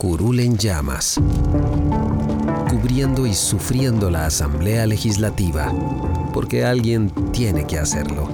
Curul en llamas, cubriendo y sufriendo la Asamblea Legislativa, porque alguien tiene que hacerlo.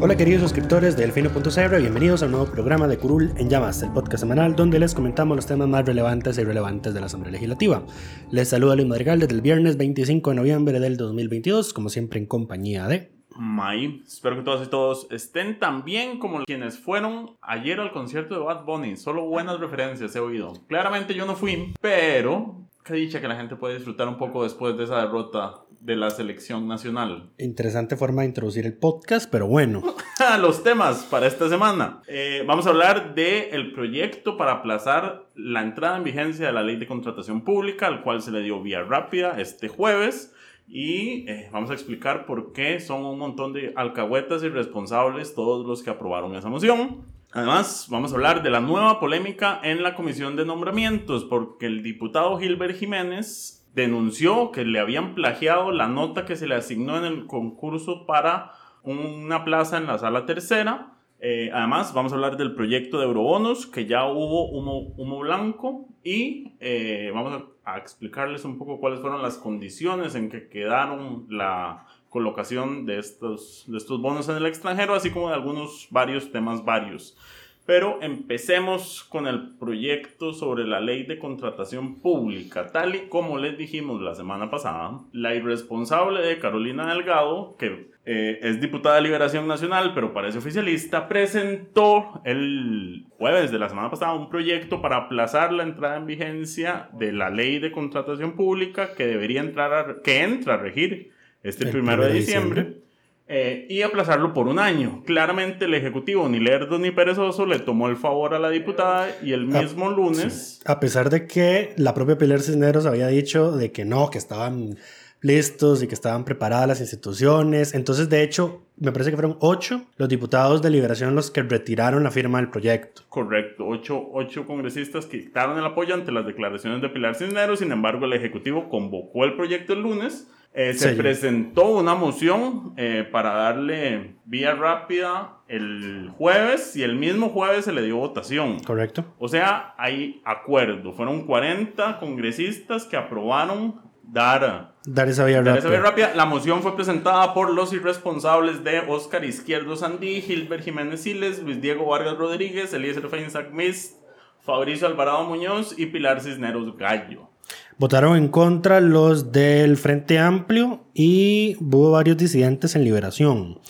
Hola queridos suscriptores de Elfino.cr, bienvenidos al nuevo programa de Curul en Llamas, el podcast semanal donde les comentamos los temas más relevantes e irrelevantes de la Asamblea Legislativa. Les saluda Luis Madrigal desde el viernes 25 de noviembre del 2022, como siempre en compañía de... May. Espero que todas y todos estén tan bien como quienes fueron ayer al concierto de Bad Bunny. Solo buenas referencias he oído. Claramente yo no fui, pero qué dicha que la gente puede disfrutar un poco después de esa derrota de la selección nacional. Interesante forma de introducir el podcast, pero bueno. Los temas para esta semana. Eh, vamos a hablar del el proyecto para aplazar la entrada en vigencia de la ley de contratación pública, al cual se le dio vía rápida este jueves y eh, vamos a explicar por qué son un montón de alcahuetas irresponsables todos los que aprobaron esa moción. Además, vamos a hablar de la nueva polémica en la comisión de nombramientos, porque el diputado Gilbert Jiménez denunció que le habían plagiado la nota que se le asignó en el concurso para una plaza en la sala tercera. Eh, además, vamos a hablar del proyecto de eurobonos, que ya hubo humo, humo blanco, y eh, vamos a a explicarles un poco cuáles fueron las condiciones en que quedaron la colocación de estos, de estos bonos en el extranjero, así como de algunos varios temas varios. Pero empecemos con el proyecto sobre la ley de contratación pública. Tal y como les dijimos la semana pasada, la irresponsable de Carolina Delgado, que eh, es diputada de Liberación Nacional, pero parece oficialista, presentó el jueves de la semana pasada un proyecto para aplazar la entrada en vigencia de la ley de contratación pública que debería entrar a, que entra a regir este primero de diciembre eh, y aplazarlo por un año. Claramente el Ejecutivo, ni lerdo ni perezoso, le tomó el favor a la diputada y el ah, mismo lunes... A pesar de que la propia Pilar Cisneros había dicho de que no, que estaban listos y que estaban preparadas las instituciones. Entonces, de hecho, me parece que fueron ocho los diputados de Liberación los que retiraron la firma del proyecto. Correcto, ocho, ocho congresistas que quitaron el apoyo ante las declaraciones de Pilar Cisneros. Sin embargo, el Ejecutivo convocó el proyecto el lunes eh, se presentó una moción eh, para darle vía rápida el jueves y el mismo jueves se le dio votación. Correcto. O sea, hay acuerdo. Fueron 40 congresistas que aprobaron dar, dar, esa, vía rápida. La moción fue presentada por los irresponsables de Oscar Izquierdo Sandí, Gilbert Jiménez Siles, Luis Diego Vargas Rodríguez, Eliezer Feinsack Mist, Fabricio Alvarado Muñoz y Pilar Cisneros Gallo. Votaron en contra los del Frente Amplio y hubo varios disidentes en Liberación.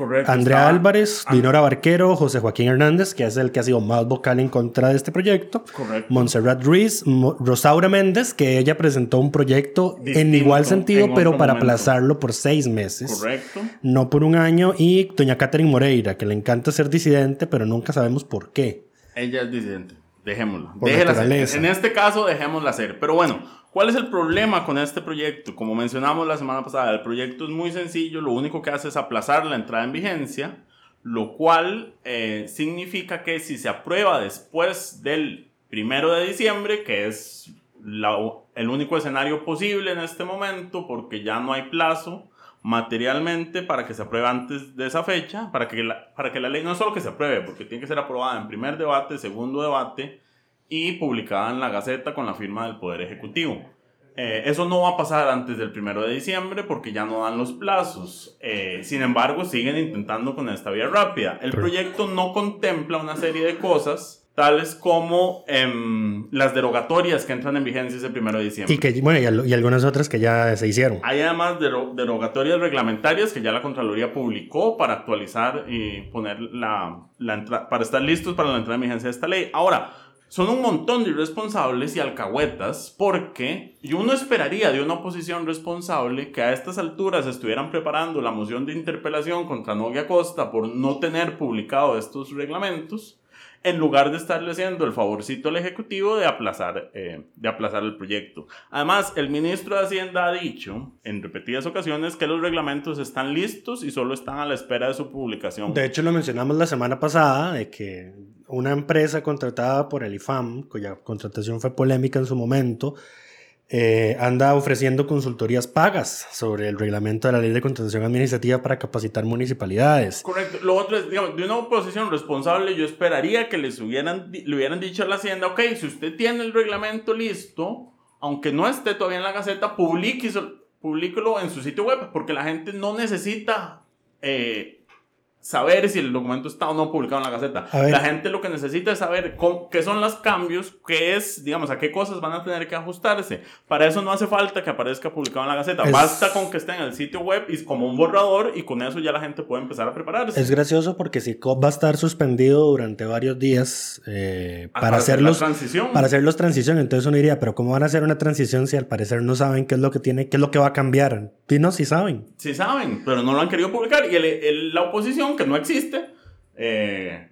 Correcto. Andrea Álvarez, Dinora Barquero, José Joaquín Hernández, que es el que ha sido más vocal en contra de este proyecto. Correcto. Montserrat Ruiz, Rosaura Méndez, que ella presentó un proyecto en igual sentido, pero para aplazarlo por seis meses. Correcto. No por un año. Y doña Catherine Moreira, que le encanta ser disidente, pero nunca sabemos por qué. Ella es disidente. Dejémoslo. Déjela hacer. En este caso, dejémosla hacer. Pero bueno, ¿cuál es el problema con este proyecto? Como mencionamos la semana pasada, el proyecto es muy sencillo. Lo único que hace es aplazar la entrada en vigencia, lo cual eh, significa que si se aprueba después del primero de diciembre, que es el único escenario posible en este momento, porque ya no hay plazo materialmente para que se apruebe antes de esa fecha, para que, la, para que la ley no solo que se apruebe, porque tiene que ser aprobada en primer debate, segundo debate y publicada en la Gaceta con la firma del Poder Ejecutivo. Eh, eso no va a pasar antes del primero de diciembre porque ya no dan los plazos. Eh, sin embargo, siguen intentando con esta vía rápida. El proyecto no contempla una serie de cosas tales como em, las derogatorias que entran en vigencia ese primero de diciembre. Y, que, bueno, y, al- y algunas otras que ya se hicieron. Hay además dero- derogatorias reglamentarias que ya la Contraloría publicó para actualizar y poner la, la para estar listos para la entrada en vigencia de esta ley. Ahora, son un montón de irresponsables y alcahuetas porque y uno esperaría de una oposición responsable que a estas alturas estuvieran preparando la moción de interpelación contra Novia Costa por no tener publicado estos reglamentos en lugar de estarle haciendo el favorcito al Ejecutivo de aplazar, eh, de aplazar el proyecto. Además, el ministro de Hacienda ha dicho en repetidas ocasiones que los reglamentos están listos y solo están a la espera de su publicación. De hecho, lo mencionamos la semana pasada, de que una empresa contratada por el IFAM, cuya contratación fue polémica en su momento, eh, anda ofreciendo consultorías pagas sobre el reglamento de la ley de contratación administrativa para capacitar municipalidades. Correcto. Lo otro es, digamos, de una oposición responsable, yo esperaría que les hubieran, le hubieran dicho a la Hacienda, ok, si usted tiene el reglamento listo, aunque no esté todavía en la Gaceta, publíquelo, publíquelo en su sitio web, porque la gente no necesita eh, saber si el documento está o no publicado en la Gaceta. La gente lo que necesita es saber cómo- qué son los cambios, qué es, digamos, a qué cosas van a tener que ajustarse. Para eso no hace falta que aparezca publicado en la Gaceta. Es- Basta con que esté en el sitio web y como un borrador y con eso ya la gente puede empezar a prepararse. Es gracioso porque si COP va a estar suspendido durante varios días eh, Ah, para, hacer la transición. para hacerlos transición, entonces uno diría, pero ¿cómo van a hacer una transición si al parecer no saben qué es lo que tiene, qué es lo que va a cambiar? Y no, sí saben. Sí saben, pero no lo han querido publicar. Y el- el- la oposición, que no existe, eh,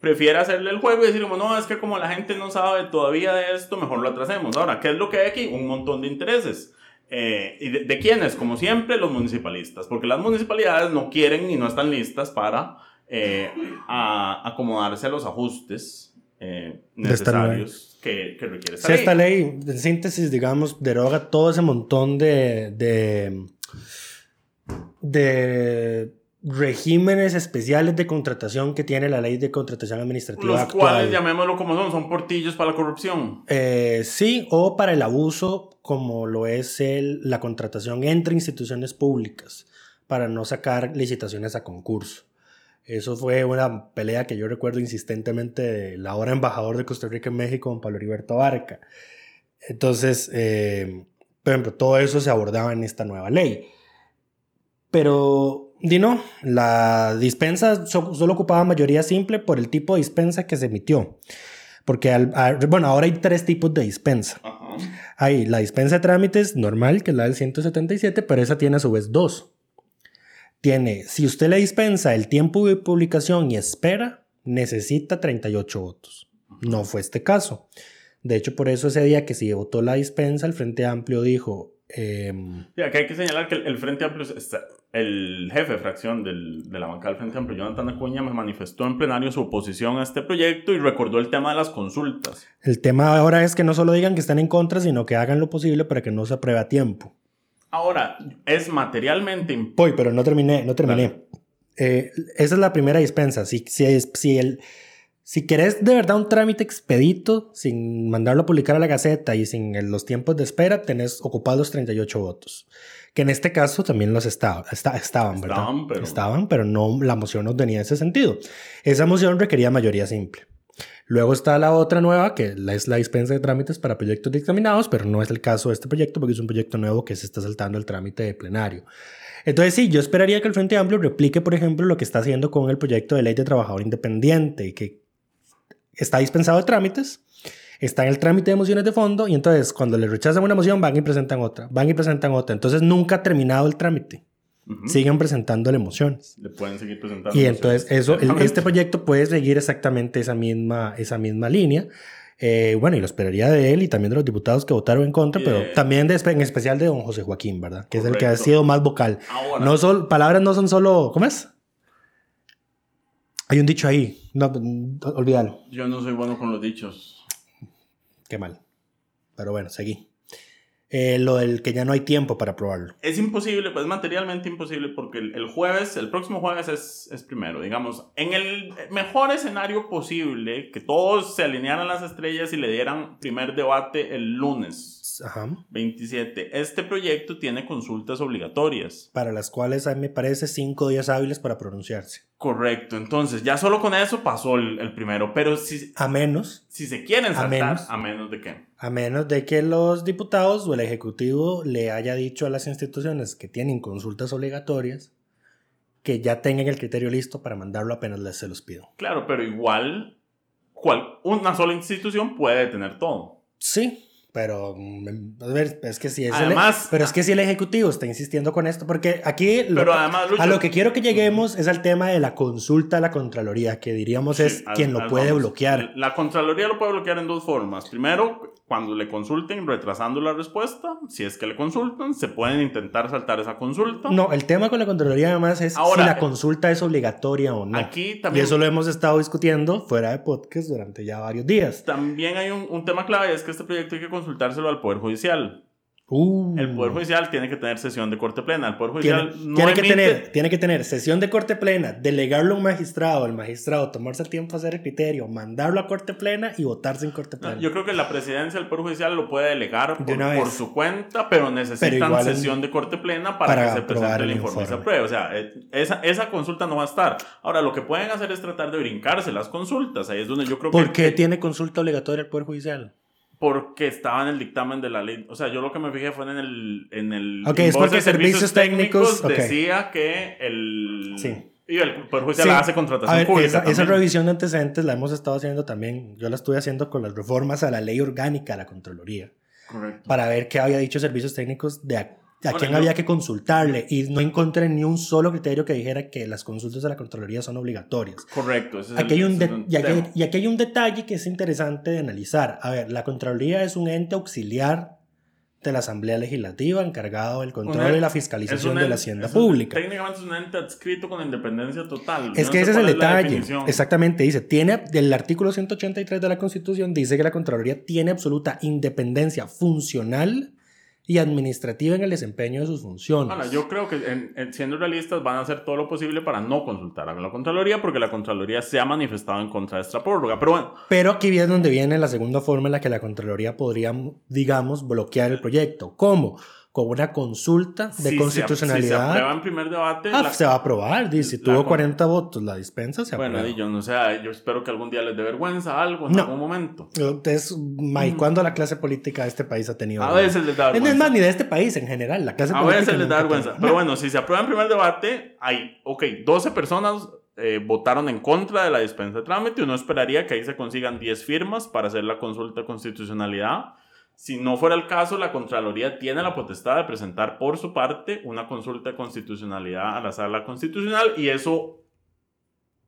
prefiere hacerle el juego y decir, como, no, es que como la gente no sabe todavía de esto, mejor lo atrasemos. Ahora, ¿qué es lo que hay aquí? Un montón de intereses. Eh, ¿Y de, de quiénes? Como siempre, los municipalistas. Porque las municipalidades no quieren y no están listas para eh, a- acomodarse a los ajustes eh, necesarios que, que requiere esta Si ley. esta ley, en síntesis, digamos, deroga todo ese montón de, de, de regímenes especiales de contratación que tiene la ley de contratación administrativa Los actual. cuales, llamémoslo como son, son portillos para la corrupción. Eh, sí, o para el abuso, como lo es el, la contratación entre instituciones públicas, para no sacar licitaciones a concurso. Eso fue una pelea que yo recuerdo insistentemente de la ahora embajador de Costa Rica en México, don Pablo Heriberto Barca. Entonces, eh, por ejemplo, todo eso se abordaba en esta nueva ley. Pero, di no, la dispensa so- solo ocupaba mayoría simple por el tipo de dispensa que se emitió. Porque, al- a- bueno, ahora hay tres tipos de dispensa. Ajá. Hay la dispensa de trámites normal, que es la del 177, pero esa tiene a su vez dos. Tiene, si usted le dispensa el tiempo de publicación y espera, necesita 38 votos. No fue este caso. De hecho, por eso ese día que se votó la dispensa, el Frente Amplio dijo, em, Sí, aquí hay que señalar que el Frente Amplio, está- el jefe de fracción del- de la bancada del Frente Amplio, Jonathan Acuña, me manifestó en plenario su oposición a este proyecto y recordó el tema de las consultas. el tema ahora es que no solo digan que están en contra, sino que hagan lo posible para que no se apruebe a tiempo. Ahora, es materialmente Voy, pero no terminé, no terminé. Eh, esa es la primera dispensa. Si, si, si, el, si querés de verdad un trámite expedito, sin mandarlo a publicar a la Gaceta y sin los tiempos de espera, tenés ocupados los 38 votos. Que en este caso también los estaba, esta- estaban, ¿verdad? Estaban, pero- Estaban, pero no, la moción no tenía ese sentido. Esa moción requería mayoría simple. Luego está la otra nueva, que es la dispensa de trámites para proyectos dictaminados, pero no es el caso de este proyecto porque es un proyecto nuevo que se está saltando el trámite de plenario. Entonces sí, yo esperaría que el Frente Amplio replique, por ejemplo, lo que está haciendo con el proyecto de ley de trabajador independiente, que está dispensado de trámites, está en el trámite de mociones de fondo, y entonces cuando le rechazan una moción van y presentan otra, van y presentan otra. Entonces nunca ha terminado el trámite. Ujú. Siguen presentándole mociones. Le pueden seguir presentando. Y entonces eso, el- este proyecto puede seguir exactamente esa misma, esa misma línea. Eh, bueno, y lo esperaría de él y también de los diputados que votaron en contra, pero también de, en especial de don José Joaquín, ¿verdad? Que es el que ha sido más vocal. Ahora, No sol, palabras no son solo, ¿cómo es? Hay un dicho ahí, no, olvídalo, yo no soy bueno con los dichos. Qué mal. Pero bueno, seguí. Eh, lo del que ya no hay tiempo para probarlo. Es imposible, pues materialmente imposible, porque el, el jueves, el próximo jueves es, es primero, digamos, en el mejor escenario posible, que todos se alinearan las estrellas y le dieran primer debate el lunes Ajá. 27. Este proyecto tiene consultas obligatorias. Para las cuales a mí me parece cinco días hábiles para pronunciarse. Correcto, entonces ya solo con eso pasó el, el primero, pero si, A menos, si se quieren A saltar, menos. a menos de qué. a menos de que los diputados o el Ejecutivo le haya dicho a las instituciones que tienen consultas obligatorias que ya tengan el criterio listo para mandarlo apenas les se los pido. Claro, pero igual, cual, una sola institución puede tener todo. Sí, pero mm, a ver, es que si es Además- el, pero es que si el ejecutivo está insistiendo con esto, porque aquí lo- Pero además, Lucho- a lo que quiero que lleguemos es al tema de la consulta a la contraloría, que diríamos es a- quien lo a- puede vamos. bloquear. La Contraloría lo puede bloquear en dos formas. Primero, cuando le consulten retrasando la respuesta, si es que le consultan, se pueden intentar saltar esa consulta. No, el tema con la contraloría además es Ahora, si la consulta es obligatoria o no. Aquí y también, eso lo hemos estado discutiendo fuera de podcast durante ya varios días. también hay un, un tema clave, es que este proyecto hay que consultárselo al Poder Judicial. Uh, El Poder Judicial tiene que tener sesión de corte plena. El Poder tiene, Judicial no tiene que tener, tiene que tener sesión de corte plena, delegarlo a un magistrado, el magistrado tomarse el tiempo a hacer el criterio, mandarlo a corte plena y votarse en corte No, plena. Yo creo que la presidencia del Poder Judicial lo puede delegar De por, por su cuenta, pero necesitan Pero igual en- sesión de corte plena para, para que se presente el informe y se apruebe. O sea, eh, esa, esa consulta no va a estar. Ahora, lo que pueden hacer es tratar de brincarse las consultas. Ahí es donde yo creo ¿Por que... qué tiene consulta obligatoria el Poder Judicial? Porque estaba en el dictamen de la ley. O sea, yo lo que me fijé fue en el... En el Ok, es porque servicios técnicos, decía que el... Sí. Y el Poder Judicial Sí. hace contratación ver, pública esa, revisión de antecedentes la hemos estado haciendo también. Yo la estuve haciendo con las reformas a la ley orgánica de la Contraloría Correcto. para ver qué había dicho servicios técnicos de a, Bueno, quién había que consultarle y no encontré ni un solo criterio que dijera que las consultas de la Contraloría son obligatorias. Correcto. ese es Aquí hay, el- un ese es un y, aquí, y aquí hay un detalle que es interesante de analizar. A ver, la Contraloría es un ente auxiliar de la Asamblea Legislativa encargado del control Un- y la fiscalización de la hacienda es pública. Técnicamente es un ente adscrito con independencia total. Es Yo que no ese es el detalle. Exactamente, dice, tiene del artículo 183 de la Constitución dice que la Contraloría tiene absoluta independencia funcional y administrativa en el desempeño de sus funciones. Ahora, yo creo que en- en- siendo realistas van a hacer todo lo posible para no consultar a la Contraloría porque la Contraloría se ha manifestado en contra de esta prórroga. Pero bueno, Pero aquí viene donde viene la segunda forma en la que la Contraloría podría, digamos, bloquear el proyecto. ¿Cómo? Con una consulta de si se- Si se, constitucionalidad. aprueba en primer debate, Ah, la- se va a aprobar. Dice, si tuvo con- 40 votos, la dispensa se bueno, aprueba. y yo no sé, yo espero que algún día les dé vergüenza algo en No. algún momento. Entonces, May, ¿cuándo la clase política de este país ha tenido? A veces les da Es vergüenza. más, ni de este país en general. La clase A política veces les da vergüenza. Pero bueno, si se aprueba en primer debate, hay, ok, 12 personas eh, votaron en contra de la dispensa de trámite. Uno esperaría que ahí se consigan 10 firmas para hacer la consulta de constitucionalidad. Si no fuera el caso, la Contraloría tiene la potestad de presentar por su parte una consulta de constitucionalidad a la sala constitucional y eso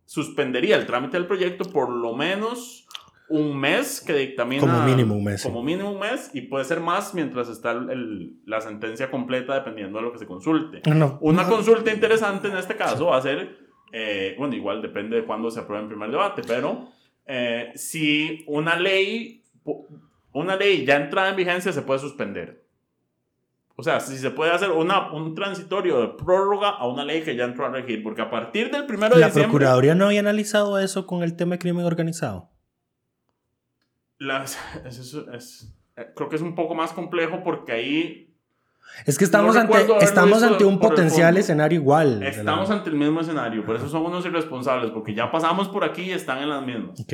suspendería el trámite del proyecto por lo menos un mes que dictamina. Como mínimo un mes. Como mínimo un mes y puede ser más mientras está el- el- la sentencia completa dependiendo de lo que se consulte. No, Una no. consulta interesante en este caso va a ser, eh, bueno, igual depende de cuándo se apruebe en primer debate, pero eh, si una ley, una ley ya entrada en vigencia se puede suspender. O sea, si se puede hacer una, un transitorio de prórroga a una ley que ya entró a regir, porque a partir del primero de La diciembre... Procuraduría no había analizado eso con el tema de crimen organizado. las- es- es- es- eh, creo que es un poco más complejo porque ahí Es que estamos, No ante, estamos ante un potencial escenario igual. de la- estamos ante el mismo escenario, por eso son unos irresponsables, porque ya pasamos por aquí y están en las mismas. Ok.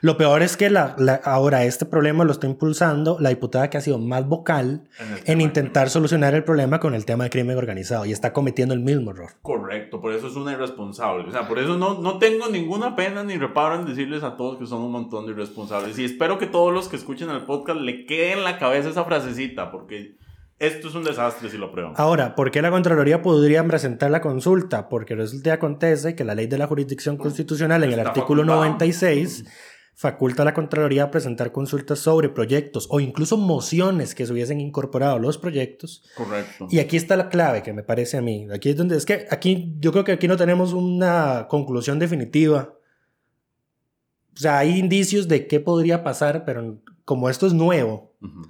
Lo peor es que la, la- ahora este problema lo está impulsando la diputada que ha sido más vocal En, intentar solucionar el problema con el tema de crimen organizado y está cometiendo el mismo error. Correcto, por eso es una irresponsable. O sea, por eso no, no tengo ninguna pena ni reparo en decirles a todos que son un montón de irresponsables. Y espero que todos los que escuchen el podcast le quede en la cabeza esa frasecita, porque esto es un desastre si lo aprueban. Ahora, ¿por qué la Contraloría podría presentar la consulta? Porque resulta y acontece que la ley de la jurisdicción constitucional en el artículo facultado. 96 faculta a la Contraloría a presentar consultas sobre proyectos o incluso mociones que se hubiesen incorporado a los proyectos. Correcto. Y aquí está la clave que me parece a mí. Aquí es donde es que aquí yo creo que aquí no tenemos una conclusión definitiva. O sea, hay indicios de qué podría pasar, pero como esto es nuevo, Ujú.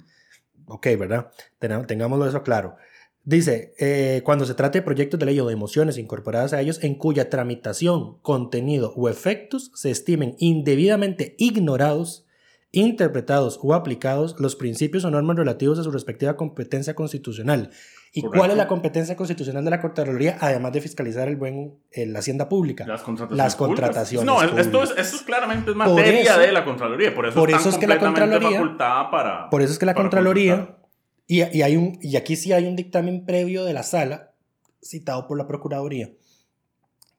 Ok, ¿verdad? Tena- Tengámoslo eso claro. Dice, eh, cuando se trate de proyectos de ley o de emociones incorporadas a ellos en cuya tramitación, contenido o efectos se estimen indebidamente ignorados, interpretados o aplicados los principios o normas relativos a su respectiva competencia constitucional ¿Y Correcto. cuál es la competencia constitucional de la Contraloría, además de fiscalizar el buen, eh, la hacienda pública? Las contrataciones. Las públicas. contrataciones No, es- esto, es, públicas. esto es claramente materia eso- de la Contraloría. Por eso por eso es que la Contraloría- para. Por eso es que la Contraloría, y, y, hay un, y aquí sí hay un dictamen previo de la sala, citado por la Procuraduría,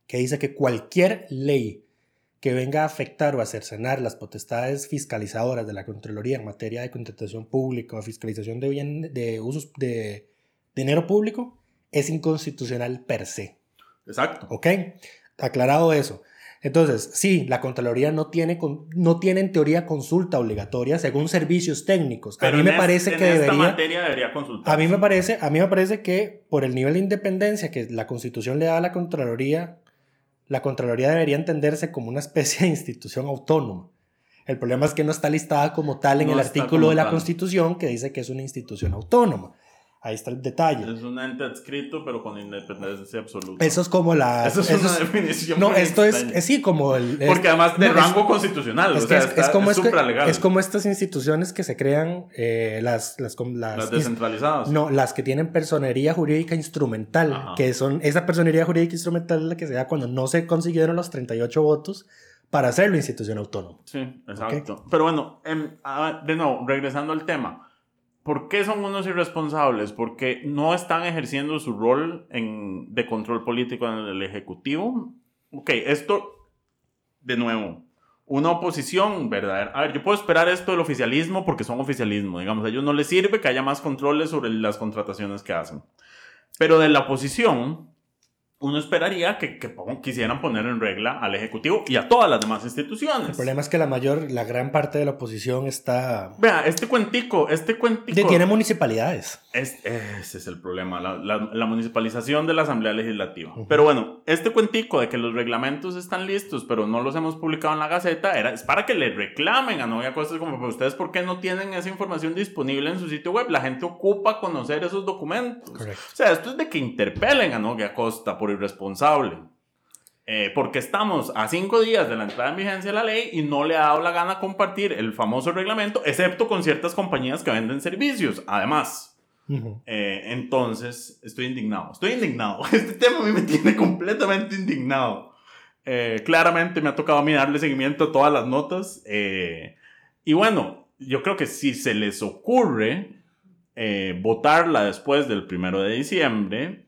que dice que cualquier ley que venga a afectar o a cercenar las potestades fiscalizadoras de la Contraloría en materia de contratación pública o fiscalización de, bien, de usos de dinero público es inconstitucional per se. Exacto. ¿Ok? Aclarado eso. Entonces, sí, la Contraloría no tiene, no tiene en teoría consulta obligatoria según servicios técnicos. Pero a mí me es- parece en que esta debería... materia debería consultar. A mí me parece, a mí me parece que por el nivel de independencia que la Constitución le da a la Contraloría, la Contraloría debería entenderse como una especie de institución autónoma. El problema es que no está listada como tal en No el artículo de la tal. Constitución que dice que es una institución autónoma. Ahí está el detalle. Es un ente adscrito, pero con independencia absoluta. Eso es como la... Eso es eso una es- definición. no, esto es, es sí como el... Porque además de no, rango constitucional. Es, o sea, es, está- es como es este- supralegal. es como estas instituciones que se crean, eh, las, las, las, Las descentralizadas. no, las que tienen personería jurídica instrumental, Ajá. que son, esa personería jurídica instrumental es la que se da cuando no se consiguieron los 38 votos para hacerlo institución autónoma. Sí, exacto. Pero bueno, em, ah, de nuevo, regresando al tema. ¿Por qué son unos irresponsables? Porque no están ejerciendo su rol en- de control político en el Ejecutivo. Ok, esto, de nuevo, una oposición verdadera. A ver, yo puedo esperar esto del oficialismo porque son oficialismo. Digamos, a ellos no les sirve que haya más controles sobre las contrataciones que hacen. Pero de la oposición, uno esperaría que, quisieran poner en regla al Ejecutivo y a todas las demás instituciones. El problema es que la mayor, la gran parte de la oposición está... Vea, este cuentico, este cuentico. de- tiene municipalidades. Es- ese es el problema, la, la- la municipalización de la Asamblea Legislativa. Pero bueno, este cuentico de que los reglamentos están listos, pero no los hemos publicado en la Gaceta, era, es para que le reclamen a Novia Costas como, "Pero ustedes por qué no tienen esa información disponible en su sitio web? La gente ocupa conocer esos documentos. Correcto. O sea, esto es de que interpelen a Novia Costa por irresponsable. Eh, porque estamos a cinco días de la entrada en vigencia de la ley y no le ha dado la gana compartir el famoso reglamento, excepto con ciertas compañías que venden servicios. Además, Ujú. eh, entonces, estoy indignado. Estoy indignado. Este tema a mí me tiene completamente indignado. Eh, claramente me ha tocado a mí darle seguimiento a todas las notas. eh, y bueno, yo creo que si se les ocurre eh, votarla después del primero de diciembre,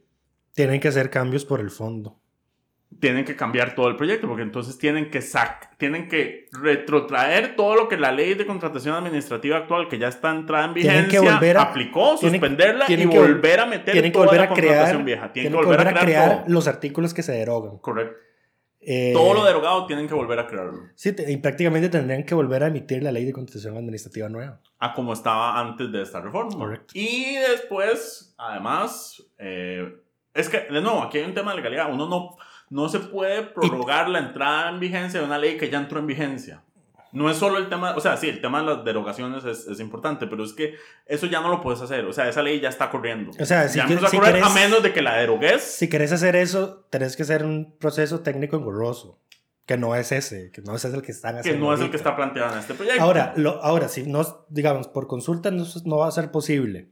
Tienen que hacer cambios por el fondo. tienen que cambiar todo el proyecto, porque entonces tienen que sac tienen que retrotraer todo lo que la ley de contratación administrativa actual, que ya está entrada en vigencia, que volver a- aplicó, tienen- suspenderla tienen y que vol- volver a meter Tienen que toda volver la a contratación crear, vieja. tienen que volver a crear los artículos que se derogan. Correcto. Eh, Todo lo derogado tienen que volver a crearlo. Sí, y prácticamente tendrían que volver a emitir la ley de contratación administrativa nueva. A como estaba antes de esta reforma. Correcto. Y después, además, eh, es que, de nuevo, aquí hay un tema de legalidad. Uno no, no se puede prorrogar la entrada en vigencia de una ley que ya entró en vigencia. No es solo el tema, o sea, sí, el tema de las derogaciones es, es importante, pero es que eso ya no lo puedes hacer. O sea, esa ley ya está corriendo. O sea, si ya que- a querés- menos de que la derogues. Si querés hacer eso, tenés que hacer un proceso técnico engorroso, que no es ese, que no es ese el que están que haciendo. no es el que está planteado en este proyecto. Ahora, lo, ahora, si no, digamos, por consulta no, no va a ser posible.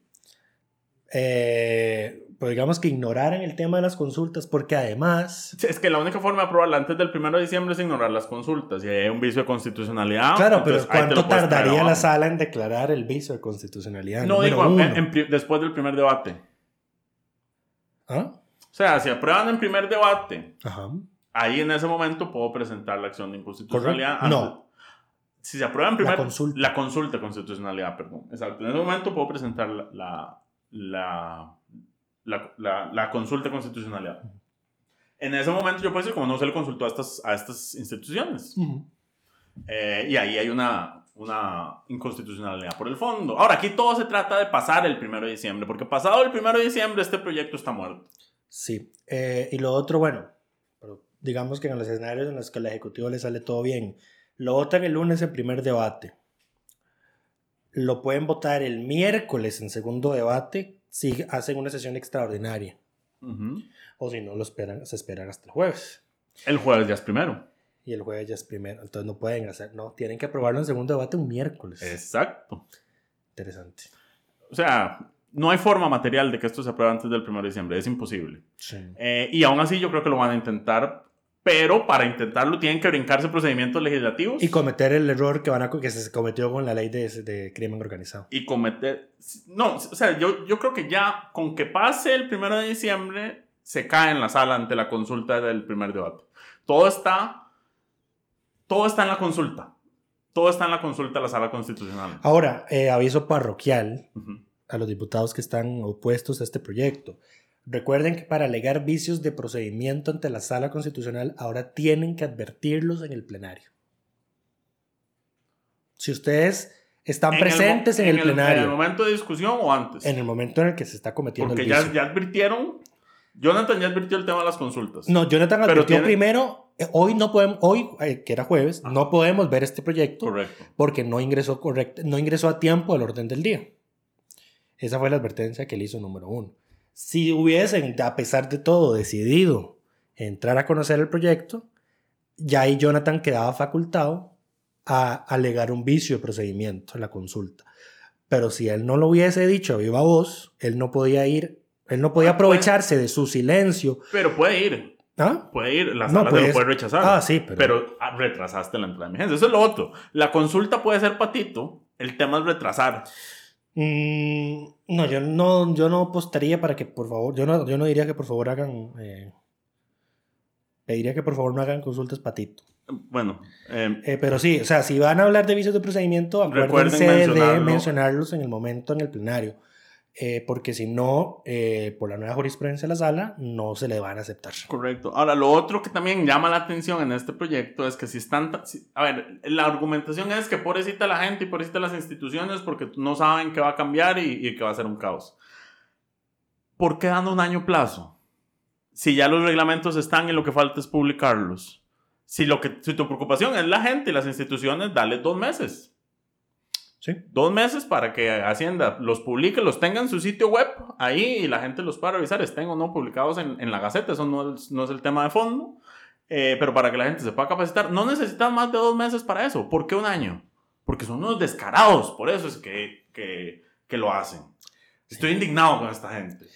Eh, pues digamos que ignoraran el tema de las consultas, porque además, Sí, Es que la única forma de aprobarla antes del primero de diciembre es ignorar las consultas. Y hay un vicio de constitucionalidad. claro, pero ¿cuánto tardaría la sala en declarar el vicio de constitucionalidad? No, digo, en- en después del primer debate. ¿Ah? O sea, si aprueban en primer debate, Ajá. ahí en ese momento puedo presentar la acción de inconstitucionalidad. Antes- No. Si se aprueba en primer... consulta. La consulta de constitucionalidad, perdón. Exacto. En ese momento puedo presentar la, la, la, la, la- la consulta de constitucionalidad. En ese momento yo puedo decir, como no se le consultó a estas, a estas instituciones. Ujú. Eh, y ahí hay una, una inconstitucionalidad por el fondo. Ahora, aquí todo se trata de pasar el primero de diciembre, porque pasado el primero de diciembre este proyecto está muerto. Sí. Eh, y lo otro, bueno, pero digamos que en los escenarios en los que al Ejecutivo le sale todo bien, lo votan el lunes en primer debate. Lo pueden votar el miércoles en segundo debate si hacen una sesión extraordinaria. O si no, lo esperan, se esperan hasta el jueves. El jueves ya es primero. Y el jueves ya es primero. Entonces no pueden hacer, no, tienen que aprobarlo en segundo debate un miércoles. Exacto. Interesante. O sea, no hay forma material de que esto se apruebe antes del 1 de diciembre, es imposible. Sí. Eh, y aún así yo creo que lo van a intentar, pero para intentarlo tienen que brincarse procedimientos legislativos. Y cometer el error que, van a, que se cometió con la ley de, de crimen organizado. Y cometer... No, o sea, yo, yo creo que ya con que pase el 1 de diciembre se cae en la sala ante la consulta del primer debate. Todo está, todo está en la consulta. Todo está en la consulta de la sala constitucional. Ahora, eh, aviso parroquial Ujú. a los diputados que están opuestos a este proyecto. Recuerden que para alegar vicios de procedimiento ante la sala constitucional ahora tienen que advertirlos en el plenario. Si ustedes están En el mo- presentes en, el, plenario, ¿En el momento de discusión o antes? en el momento en el que se está cometiendo Porque el vicio. ya advirtieron, Jonathan ya advirtió el tema de las consultas. No, Jonathan advirtió tiene- primero, eh, hoy no podemos, hoy, eh, que era jueves, no podemos ver este proyecto Correcto. porque no ingresó, correct, no ingresó a tiempo al orden del día. Esa fue la advertencia que él hizo número uno. Si hubiesen, a pesar de todo, decidido entrar a conocer el proyecto, ya ahí Jonathan quedaba facultado a alegar un vicio de procedimiento en la consulta. Pero si él no lo hubiese dicho a viva voz, él no podía ir, él no podía Ah, aprovecharse de su silencio. Pero puede ir. ¿Ah? Puede ir. La No, sala te pues. lo puede rechazar. Ah, sí, pero- Pero ah, retrasaste la entrada de emergencia. Eso es lo otro. La consulta puede ser patito. El tema es retrasar. Mm, no, yo no, yo no apostaría para que por favor, yo no, yo no diría que por favor hagan, eh, pediría que por favor no hagan consultas patito. Bueno, eh, Eh, pero sí, o sea, si van a hablar de vicios de procedimiento, acuérdense de mencionarlo. mencionarlos en el momento en el plenario. Eh, porque si no, eh, por la nueva jurisprudencia de la sala, no se le van a aceptar. correcto. Ahora, lo otro que también llama la atención en este proyecto es que si están... si- a ver, la argumentación es que pobrecita la gente y pobrecita las instituciones porque no saben qué va a cambiar y, y que va a ser un caos. ¿Por qué dando un año plazo? Si ya los reglamentos están y lo que falta es publicarlos. Si, lo que, si tu preocupación es la gente y las instituciones, dale dos meses. Sí. Dos meses para que Hacienda los publique, los tenga en su sitio web ahí y la gente los pueda revisar, estén o no publicados en, en la Gaceta. Eso no es, no es el tema de fondo. Eh, pero para que la gente se pueda capacitar, no necesitan más de dos meses para eso. ¿Por qué un año? Porque son unos descarados. Por eso es que, que, que lo hacen. Estoy indignado con esta gente.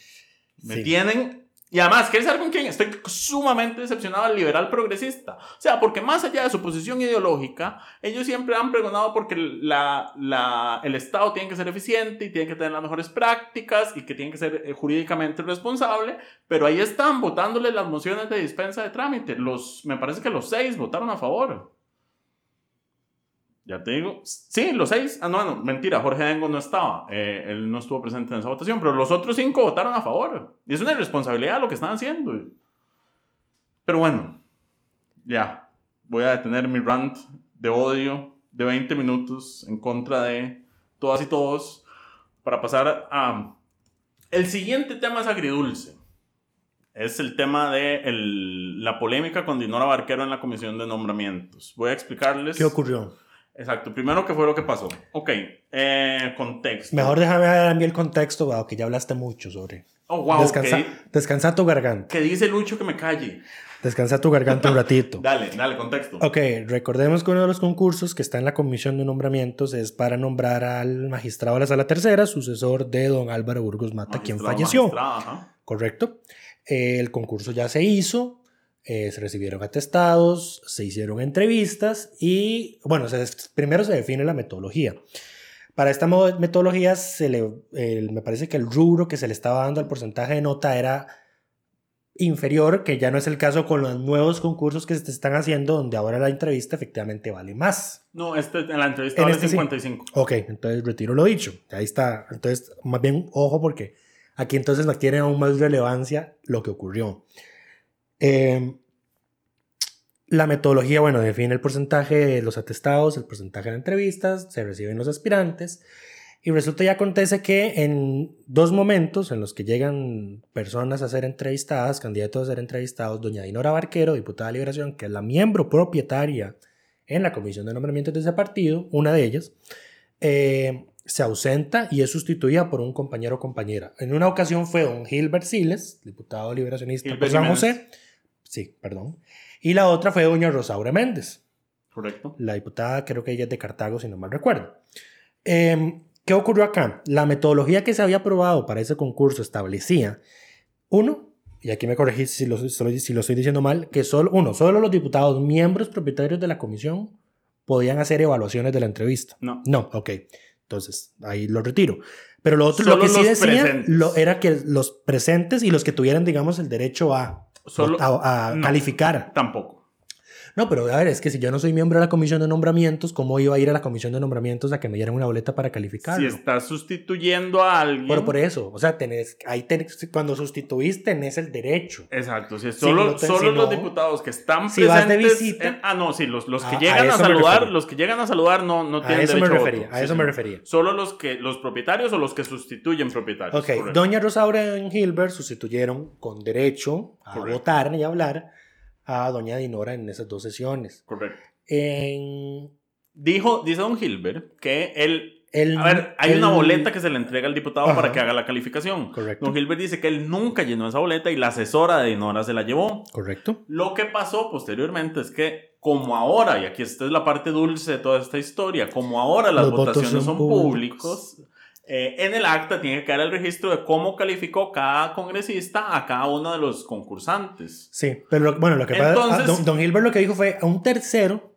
Me Sí. tienen. Y además, ¿quieres saber con quién? Estoy sumamente decepcionado al liberal progresista. O sea, porque más allá de su posición ideológica, ellos siempre han pregonado porque la, la, el Estado tiene que ser eficiente y tiene que tener las mejores prácticas y que tiene que ser eh, jurídicamente responsable. Pero ahí están votándole las mociones de dispensa de trámite. Los, me parece que los seis votaron a favor. Ya te digo. Sí, los seis. Ah, no, no, mentira. Jorge Dengo no estaba. Eh, él no estuvo presente en esa votación. Pero los otros cinco votaron a favor. Y es una irresponsabilidad lo que están haciendo. Pero bueno. Ya. Voy a detener mi rant de odio de 20 minutos en contra de todas y todos. Para pasar a. El siguiente tema es agridulce. Es el tema de el- la polémica con Dinora Barquero en la comisión de nombramientos. Voy a explicarles. ¿Qué ocurrió? Exacto. Primero, ¿qué fue lo que pasó? Ok. eh, contexto. Mejor déjame dar a mí el contexto, que ya hablaste mucho sobre. Oh, wow. descansa, Que, descansa tu garganta. que dice Lucho que me calle. Descansa tu garganta un ratito. Dale, dale, contexto. Ok, recordemos que uno de los concursos que está en la comisión de nombramientos es para nombrar al magistrado de la sala tercera, sucesor de don Álvaro Burgos Mata, quien falleció. ajá. Correcto. Eh, el concurso ya se hizo, eh, se recibieron atestados, se hicieron entrevistas y, bueno, se- primero se define la metodología. Para esta metodología, se le, me parece que el rubro que se le estaba dando al porcentaje de nota era inferior, que ya no es el caso con los nuevos concursos que se están haciendo, donde ahora la entrevista efectivamente vale más. No, este, en la entrevista En vale este sí. 55. Ok, entonces retiro lo dicho. Ahí está. Entonces, más bien, ojo, porque aquí entonces tiene aún más relevancia lo que ocurrió. Eh, la metodología, bueno, define el porcentaje de los atestados, el porcentaje de entrevistas, se reciben los aspirantes. Y resulta y acontece que en dos momentos en los que llegan personas a ser entrevistadas, candidatos a ser entrevistados, doña Dinora Barquero, diputada de Liberación, que es la miembro propietaria en la comisión de nombramientos de ese partido, una de ellas, eh, se ausenta y es sustituida por un compañero o compañera. En una ocasión fue don Gilbert Siles, diputado liberacionista por Gilbert San Jiménez. Sí, perdón. Y la otra fue doña Rosaura Méndez, Correcto. la diputada, creo que ella es de Cartago, si no mal recuerdo. Eh, ¿Qué ocurrió acá? La metodología que se había aprobado para ese concurso establecía, uno, y aquí me corregí si lo, si lo estoy diciendo mal, que solo, uno, solo los diputados miembros propietarios de la comisión podían hacer evaluaciones de la entrevista. No. No, ok. Entonces, ahí lo retiro. Pero lo otro, lo que sí decía, lo, era que los presentes y los que tuvieran, digamos, el derecho a, Solo- a, a no. calificar. Tampoco. No, pero a ver, es que si yo no soy miembro de la comisión de nombramientos, ¿cómo iba a ir a la comisión de nombramientos a que me dieran una boleta para calificar? Si estás sustituyendo a alguien. Pero por eso, o sea, tenés, ahí tenés, cuando sustituís tenés el derecho. Exacto, si Si solo, no solo si los diputados que están si vas de presentes. visita- en- ah, no, sí, los, los que A- a llegan a, eso me saludar, refería. los que llegan a saludar no, no A tienen eso me derecho refería, voto. a eso me refería. Solo los que los propietarios o los que sustituyen propietarios. Ok, correcto. doña Rosaura y Gilbert sustituyeron con derecho a Correcto. votar y hablar a doña Dinora en esas dos sesiones. Correcto. En Dijo, dice don Gilbert que él. el, A ver, hay el- una boleta que se le entrega al diputado Ajá. para que haga la calificación. Correcto. Don Gilbert dice que él nunca llenó esa boleta y la asesora de Dinora se la llevó. Correcto. Lo que pasó posteriormente es que, como ahora, y aquí esta es la parte dulce de toda esta historia, como ahora las Los votaciones son son públicos, eh, en el acta tiene que quedar el registro de cómo calificó cada congresista a cada uno de los concursantes. Sí, pero lo- bueno, lo que pasa, Entonces- ah, don, don Gilbert lo que dijo fue a un tercero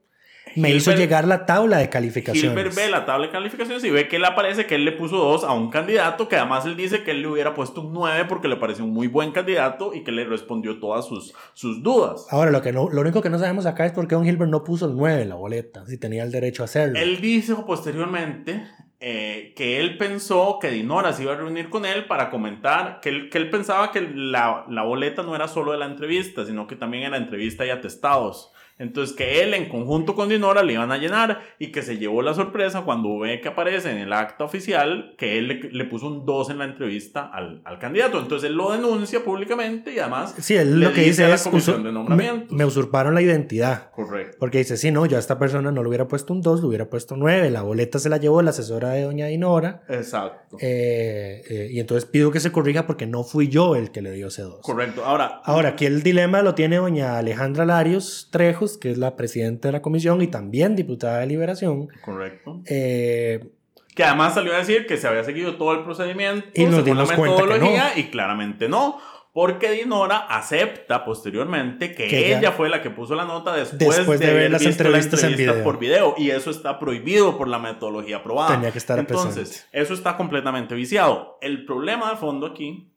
me hizo llegar la tabla de calificaciones. Gilbert ve la tabla de calificaciones y ve que le aparece que él le puso dos a un candidato, que además él dice que él le hubiera puesto un 9 porque le pareció un muy buen candidato y que le respondió todas sus, sus dudas. Ahora, lo, que no, lo único que no sabemos acá es por qué don Gilbert no puso el 9 en la boleta, si tenía el derecho a hacerlo. Él dijo posteriormente eh, que él pensó que Dinora se iba a reunir con él para comentar que él, que él pensaba que la, la boleta no era solo de la entrevista, sino que también en la entrevista y atestados. Entonces que él en conjunto con Dinora le iban a llenar y que se llevó la sorpresa cuando ve que aparece en el acta oficial que él le, le puso un 2 en la entrevista al, al candidato. Entonces él lo denuncia públicamente y además Sí, él le lo que dice dice a la comisión de me, nombramientos. me usurparon la identidad. Correcto. Porque dice, sí, no, yo a esta persona no le hubiera puesto un 2, le hubiera puesto 9. La boleta se la llevó la asesora de doña Dinora. Exacto. eh, eh, y entonces pido que se corrija porque no fui yo el que le dio ese 2. Correcto. Ahora, Ahora, aquí el dilema lo tiene doña Alejandra Larios Trejos, que es la presidenta de la comisión y también diputada de Liberación. correcto. Eh, Que además salió a decir que se había seguido todo el procedimiento Y nos dimos la cuenta que metodología y claramente no. Porque Dinora acepta posteriormente que, Que ella- ella fue la que puso la nota después, Después de ver las visto la entrevistas en video. por video. Y eso está prohibido por la metodología aprobada. Tenía que estar Entonces, eso está completamente viciado. El problema de fondo aquí,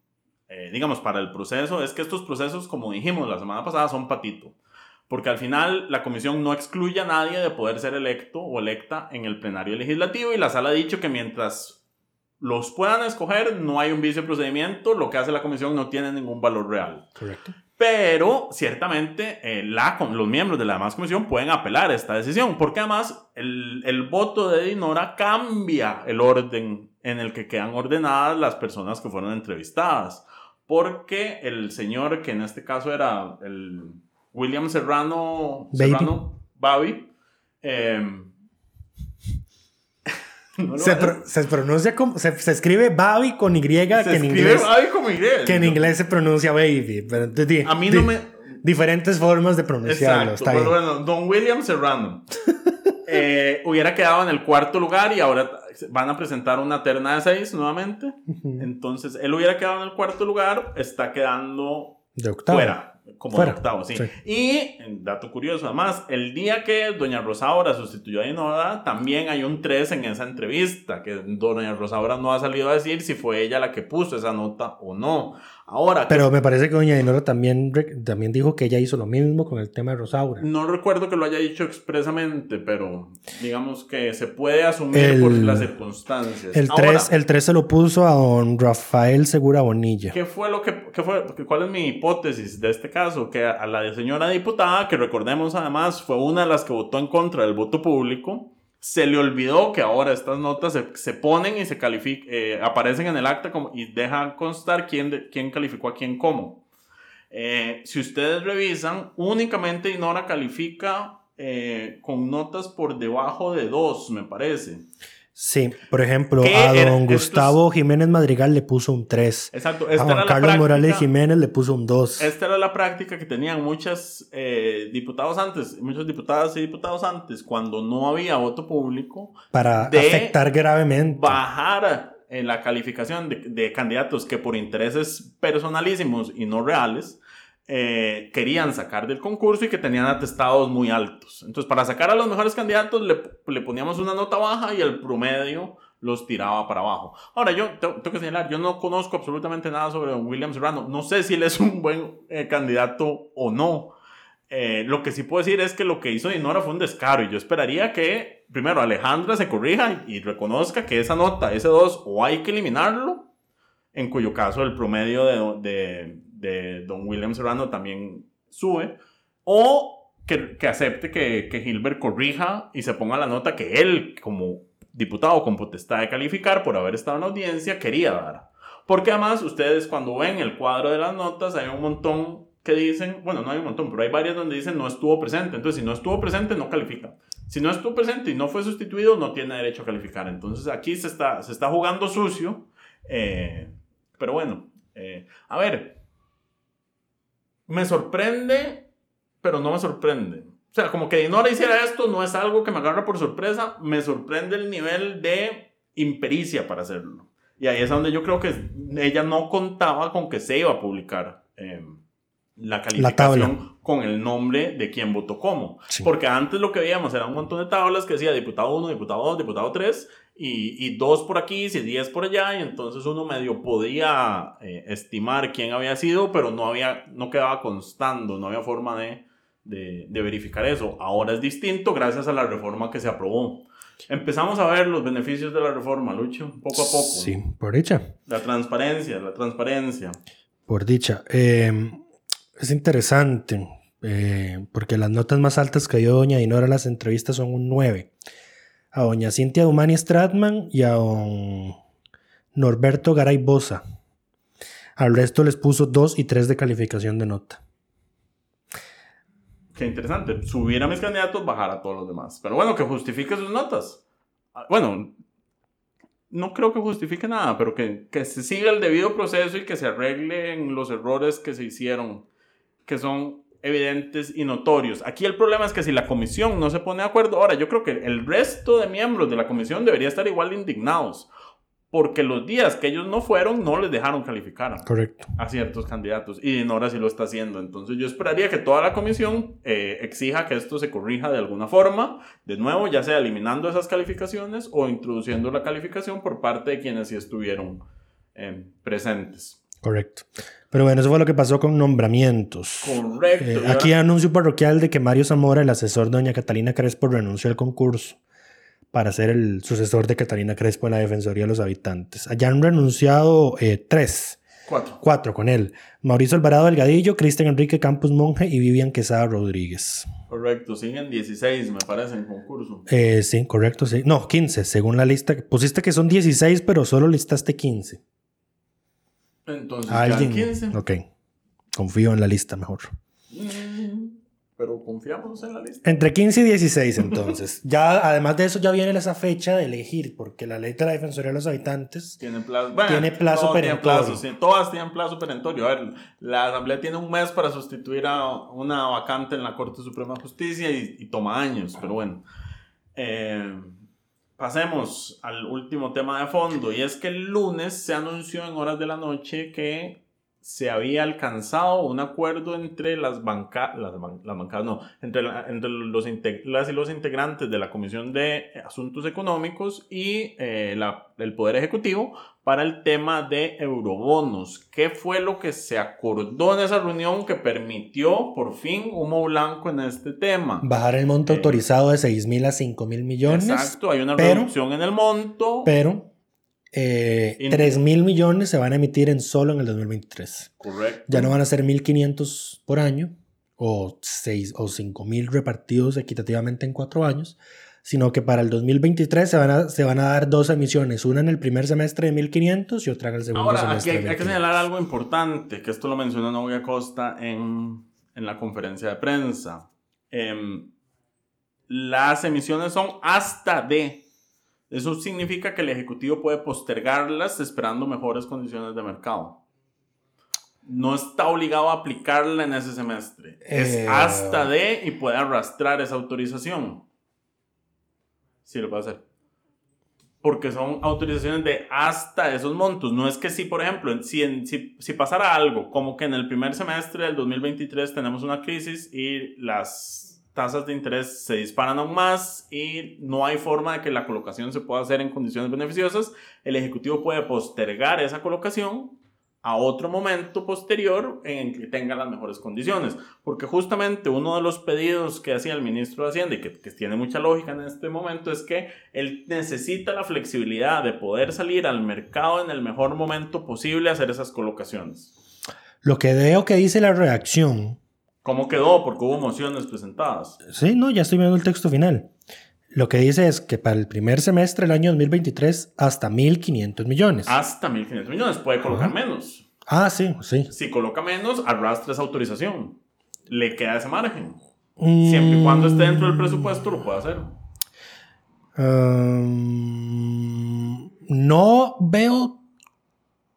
eh, digamos, para el proceso, es que estos procesos, como dijimos la semana pasada, son patito. Porque al final la comisión no excluye a nadie de poder ser electo o electa en el plenario legislativo y la sala ha dicho que mientras los puedan escoger no hay un vicio de procedimiento, lo que hace la comisión no tiene ningún valor real. correcto. Pero ciertamente eh, la, los miembros de la demás comisión pueden apelar a esta decisión, porque además el, el voto de Dinora cambia el orden en el que quedan ordenadas las personas que fueron entrevistadas. Porque el señor, que en este caso era el William Serrano, Baby. Serrano Babi, eh, no lo Se, pro- pronuncia como. Se, se escribe Babi con Y, se que en escribe inglés. Babi como inglés. Que en inglés se pronuncia baby. Pero di- A mí di- no me... Diferentes formas de pronunciarlo. Exacto, Está pero bien. bueno, Don William Serrano eh, hubiera quedado en el cuarto lugar y ahora van a presentar una terna de seis nuevamente. Entonces, él hubiera quedado en el cuarto lugar, está quedando De octavo. fuera, como Fuera, de octavo, sí. sí. Y, dato curioso, además, el día que Doña Rosaura sustituyó a Dinora, también hay un 3 en esa entrevista, que Doña Rosaura no ha salido a decir si fue ella la que puso esa nota o no. Ahora, Pero me parece que doña Dinora también, también dijo que ella hizo lo mismo con el tema de Rosaura. No recuerdo que lo haya dicho expresamente, pero digamos que se puede asumir El- por las circunstancias. El Ahora, 3, el 3 se lo puso a don Rafael Segura Bonilla. ¿qué fue lo que qué fue, cuál es mi hipótesis de este caso? Que a la señora diputada, que recordemos además fue una de las que votó en contra del voto público, se le olvidó que ahora estas notas se, se ponen y se califican, aparecen en el acta como, y dejan constar quién, de- quién calificó a quién cómo. Eh, si ustedes revisan, únicamente Dinora califica eh, con notas por debajo de 2, me parece. Sí, por ejemplo, ¿Qué a don estos- Gustavo Jiménez Madrigal le puso un 3. Exacto, A esta era Juan Carlos práctica- Morales Jiménez le puso un 2. Esta era la práctica que tenían muchas eh, diputados antes, muchas diputadas y diputados antes, cuando no había voto público, Para de afectar gravemente. bajar en la calificación de, de candidatos que por intereses personalísimos y no reales eh, querían sacar del concurso y que tenían atestados muy altos. Entonces, para sacar a los mejores candidatos le, le poníamos una nota baja y el promedio los tiraba para abajo. Ahora, yo tengo, que señalar, yo no conozco absolutamente nada sobre William Serrano. No sé si él es un buen eh, candidato o no. Eh, lo que sí puedo decir es que lo que hizo Dinora fue un descaro y yo esperaría que primero Alejandra se corrija y reconozca que esa nota, ese 2, o hay que eliminarlo, en cuyo caso el promedio de, de, de don William Serrano también sube, o que, que acepte que, que Gilbert corrija y se ponga la nota que él, como diputado con potestad de calificar por haber estado en audiencia, quería dar. Porque además ustedes cuando ven el cuadro de las notas hay un montón que dicen, bueno, no hay un montón, pero hay varias donde dicen no estuvo presente. Entonces, si no estuvo presente, no califica. Si no estuvo presente y no fue sustituido, no tiene derecho a calificar. Entonces, aquí se está, se está jugando sucio. eh, pero bueno, eh, a ver, me sorprende, pero no me sorprende. O sea, como que Dinora hiciera esto no es algo que me agarra por sorpresa, me sorprende el nivel de impericia para hacerlo. Y ahí es donde yo creo que ella no contaba con que se iba a publicar eh, la calificación tabla. Con el nombre de quien votó cómo. Sí. Porque antes lo que veíamos era un montón de tablas que decía diputado 1, diputado 2, diputado 3 y, y dos por aquí, y 10 por allá, y entonces uno medio podía eh, estimar quién había sido, pero no, había, no quedaba constando, no había forma de, de, de verificar eso. Ahora es distinto gracias a la reforma que se aprobó. Empezamos a ver los beneficios de la reforma, Lucho, poco a poco. Sí, por dicha. La transparencia, la transparencia. Por dicha. Eh, es interesante, eh, porque las notas más altas que dio doña Dinora en las entrevistas son un 9. A doña Cintia Dumani Stratman y a don Norberto Garay Bosa. Al resto les puso 2 y 3 de calificación de nota. Qué interesante. Subir a mis candidatos, bajar a todos los demás. Pero bueno, que justifique sus notas. Ah, Bueno, no creo que justifique nada, pero que, que se siga el debido proceso y que se arreglen los errores que se hicieron, que son evidentes y notorios. Aquí el problema es que si la comisión no se pone de acuerdo, ahora yo creo que el resto de miembros de la comisión debería estar igual de indignados, porque los días que ellos no fueron no les dejaron calificar Correcto. a ciertos candidatos y Dinora sí lo está haciendo. Entonces yo esperaría que toda la comisión eh, exija que esto se corrija de alguna forma, de nuevo, ya sea eliminando esas calificaciones o introduciendo la calificación por parte de quienes sí estuvieron eh, presentes. Correcto. Pero bueno, eso fue lo que pasó con nombramientos. Correcto. Eh, aquí anuncio parroquial de que Mario Zamora, el asesor de doña Catalina Crespo, renunció al concurso para ser el sucesor de Catalina Crespo en la Defensoría de los Habitantes. Allá han renunciado eh, tres, Cuatro. cuatro con él. Mauricio Alvarado Delgadillo, Cristian Enrique Campos Monje y Vivian Quesada Rodríguez. Correcto. Siguen 16, me parece, en concurso. Eh, sí, correcto, sí. No, 15, según la lista. Pusiste que son 16, pero solo listaste 15. Entonces, ¿Alguien? quedan 15. Ok. Confío en la lista mejor. Mm, Pero confiamos en la lista. Entre 15 y 16, entonces. ya, además de eso, ya viene esa fecha de elegir, porque la ley de la Defensoría de los Habitantes Tiene plazo, bueno, Tiene plazo perentorio. plazo, sí, todas tienen plazo perentorio. A ver, la Asamblea tiene un mes para sustituir a una vacante en la Corte Suprema de Justicia y, y toma años, pero bueno. Eh, pasemos al último tema de fondo, y es que el lunes se anunció en horas de la noche que se había alcanzado un acuerdo entre las bancas, las, ban- las bancadas, no, entre, los las y los integrantes de la Comisión de Asuntos Económicos y eh, la- el Poder Ejecutivo para el tema de eurobonos. ¿Qué fue lo que se acordó en esa reunión que permitió por fin humo blanco en este tema? bajar el monto Eh. autorizado de 6 mil a 5 mil millones. Exacto, hay una pero- reducción en el monto. Pero eh, In- 3 mil millones se van a emitir en solo en el 2023. Correcto. Ya no van a ser 1.500 por año o, 6, o 5 mil repartidos equitativamente en cuatro años, sino que para el 2023 se van, a, se van a dar dos emisiones, una en el primer semestre de 1.500 y otra en el segundo Ahora, semestre hay, de hay que 1.500. señalar algo importante, que esto lo mencionó Novia Costa en, en la conferencia de prensa. Em, las emisiones son hasta de Eso significa que el Ejecutivo puede postergarlas esperando mejores condiciones de mercado. No está obligado a aplicarla en ese semestre. Eh, Es hasta de y puede arrastrar esa autorización. Sí lo puede hacer. Porque son autorizaciones de hasta esos montos. No es que si, por ejemplo, si, en- si, si pasara algo, como que en el primer semestre del 2023 tenemos una crisis y las tasas de interés se disparan aún más y no hay forma de que la colocación se pueda hacer en condiciones beneficiosas, el Ejecutivo puede postergar esa colocación a otro momento posterior en que tenga las mejores condiciones. Porque justamente uno de los pedidos que hacía el ministro de Hacienda y que, que tiene mucha lógica en este momento es que él necesita la flexibilidad de poder salir al mercado en el mejor momento posible a hacer esas colocaciones. Lo que veo que dice la reacción. ¿Cómo quedó? Porque hubo mociones presentadas. Sí, no, ya estoy viendo el texto final. Lo que dice es que para el primer semestre del año 2023 hasta 1.500 millones. Hasta 1.500 millones. Puede colocar menos. Ah, sí, sí. Si coloca menos, arrastra esa autorización. Le queda ese margen. Mm, Siempre y cuando esté dentro del presupuesto, lo puede hacer. um, no veo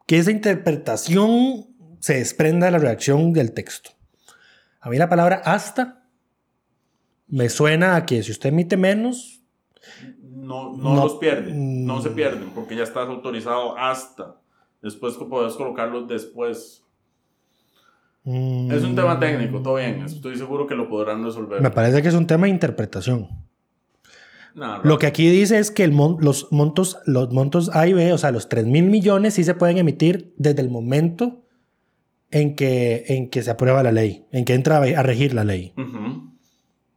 que esa interpretación se desprenda de la reacción del texto. A mí la palabra hasta me suena a que si usted emite menos, No, no, No. los pierden. No se Mm. pierden porque ya estás autorizado hasta. Después puedes colocarlos después. mm, Es un tema técnico, todo bien. Estoy seguro que lo podrán resolver. me parece que es un tema de interpretación. Lo que aquí dice es que el mon- los, montos, los montos A y B, o sea, los 3 mil millones, sí se pueden emitir desde el momento en que, en que se aprueba la ley, en que entra a regir la ley. Ujú.